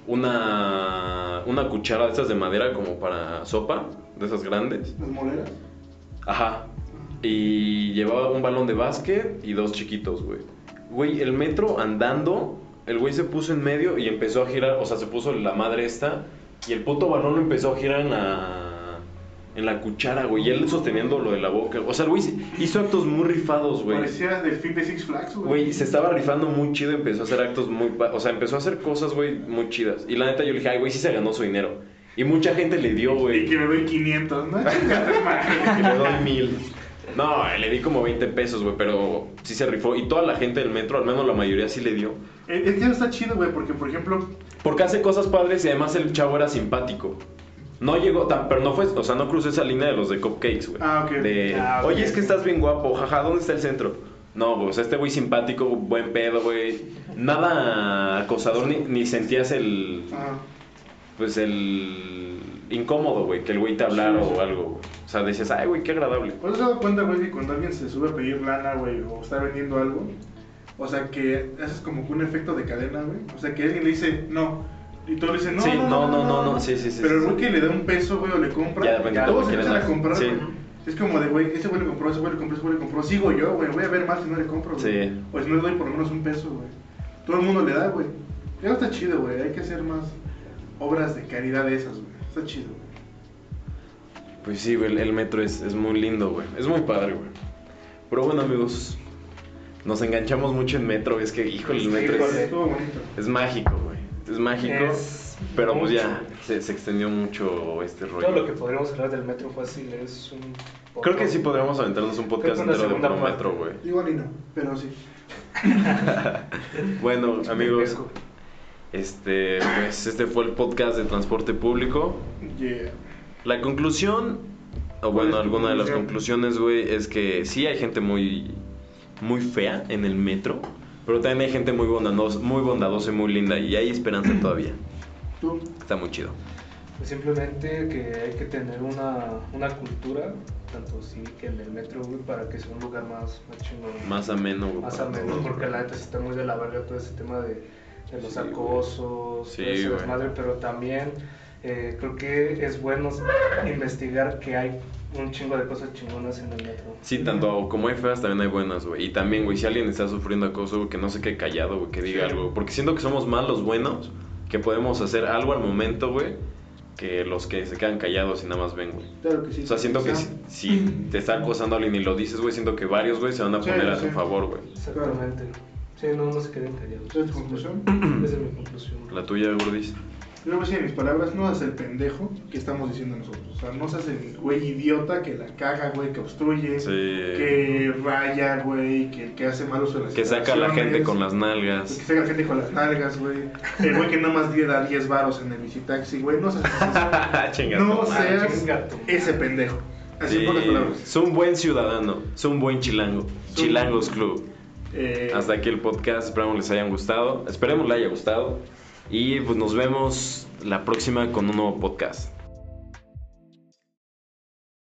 una, una cuchara de esas de madera como para sopa, de esas grandes. Las moleras. Ajá. Y llevaba un balón de básquet y dos chiquitos, güey. Güey, el metro andando, el güey se puso en medio y empezó a girar, o sea, se puso la madre esta y el puto balón lo empezó a girar en la en la cuchara, güey, y él sosteniendo lo de la boca. O sea, el güey hizo actos muy rifados, güey. Parecía del fin de Six Flags, güey. Güey, se estaba rifando muy chido, empezó a hacer actos muy... O sea, empezó a hacer cosas, güey, muy chidas. Y la neta yo le dije, ay, güey, sí se ganó su dinero. Y mucha gente le dio, Y güey. que me doy 500, ¿no? Que le doy mil. No, le di como 20 pesos, güey, pero sí se rifó. Y toda la gente del metro, al menos la mayoría, sí le dio. Es que está chido, güey, porque, por ejemplo, Porque hace cosas padres y además el chavo era simpático. No llegó tan, pero no fue, o sea, no cruzó esa línea de los de cupcakes, güey. Ah, ok. De, Ah, oye, es que estás bien guapo, jaja, ¿dónde está el centro? No, güey, o sea, este güey simpático, buen pedo, güey. Nada acosador, ni, ni sentías el, ah, pues el incómodo, güey, que el güey te hablara Sí, sí. o algo, güey. O sea, decías, ay, güey, qué agradable. ¿Pues has dado cuenta, güey, que cuando alguien se sube a pedir lana, güey, o está vendiendo algo, o sea, que haces como un efecto de cadena, güey? O sea, que alguien le dice, no, y todos le dicen, no, Sí, no, no, no, no, no, sí, sí, sí, Pero el güey que le da un peso, güey, o le compra, Ya todos que empiezan a comprar, Sí. Es como de, güey, ese güey le compró, ese güey le compró, ese güey le compró, sigo yo, güey, voy a ver más si no le compro, güey. Sí. O si no le doy por lo menos un peso, güey. Todo el mundo le da, güey. Ya está chido, güey, hay que hacer más obras de caridad de esas, güey. Está chido, güey. Pues sí, güey, el, metro es, es muy lindo, güey. Es muy padre, güey. Pero bueno, amigos, nos enganchamos mucho en metro. Es que, híjole, el metro Híjole, es, estuvo bonito. es mágico, güey. Es mágico. Es pero pues ya se, se extendió mucho este rollo. Todo lo que podríamos hablar del metro fácil es un. Creo que sí podríamos aventarnos un podcast entero de puro metro, güey. Igual y no, pero sí. Bueno, amigos, este, pues este fue el podcast de transporte público. Yeah. La conclusión, o ¿Cuál bueno, alguna de las conclusiones, güey, es que sí hay gente muy, muy fea en el metro, pero también hay gente muy bondadosa, muy bondadosa y muy linda, y hay esperanza todavía. Tú. Está muy chido. Pues Simplemente que hay que tener una, una cultura, tanto que en el metro, güey, para que sea un lugar más, más chingón. Más ameno, güey. Más ameno, porque la neta sí está muy de la verga todo ese tema de, de los Sí, acosos, Sí, desmadre, pero también eh, creo que es bueno investigar que hay un chingo de cosas chingonas en el metro. Sí, tanto como hay feas, también hay buenas, güey. Y también, güey, si alguien está sufriendo acoso, güey, que no se quede callado, güey, que diga Sí. algo. Porque siento que somos más los buenos, que podemos hacer algo al momento, güey, que los que se quedan callados y nada más ven, güey. Claro que sí. O sea, siento que si, si te está acosando alguien y lo dices, güey, siento que varios, güey, se van a Sí, poner a sí. tu favor, güey. Exactamente. Sí, no, no se queden callados. ¿Esa es tu conclusión? Esa es mi conclusión. La tuya, Gordis. Yo voy a decir mis palabras, no seas el pendejo que estamos diciendo nosotros. O sea, no seas el güey idiota que la caga, güey, que obstruye, Sí. que raya, güey, que, que hace mal uso de las Que saca a la gente con las Que nalgas. saca a la gente con las nalgas, güey. El güey que nada más da 10 varos en el visitaxi, güey. No seas, no seas ese pendejo. Así Sí, en pocas palabras. es un buen ciudadano, es un buen chilango. Son- Chilangos Club. Eh, Hasta aquí el podcast, esperamos les hayan gustado. Esperemos les haya gustado. Y pues nos vemos la próxima con un nuevo podcast.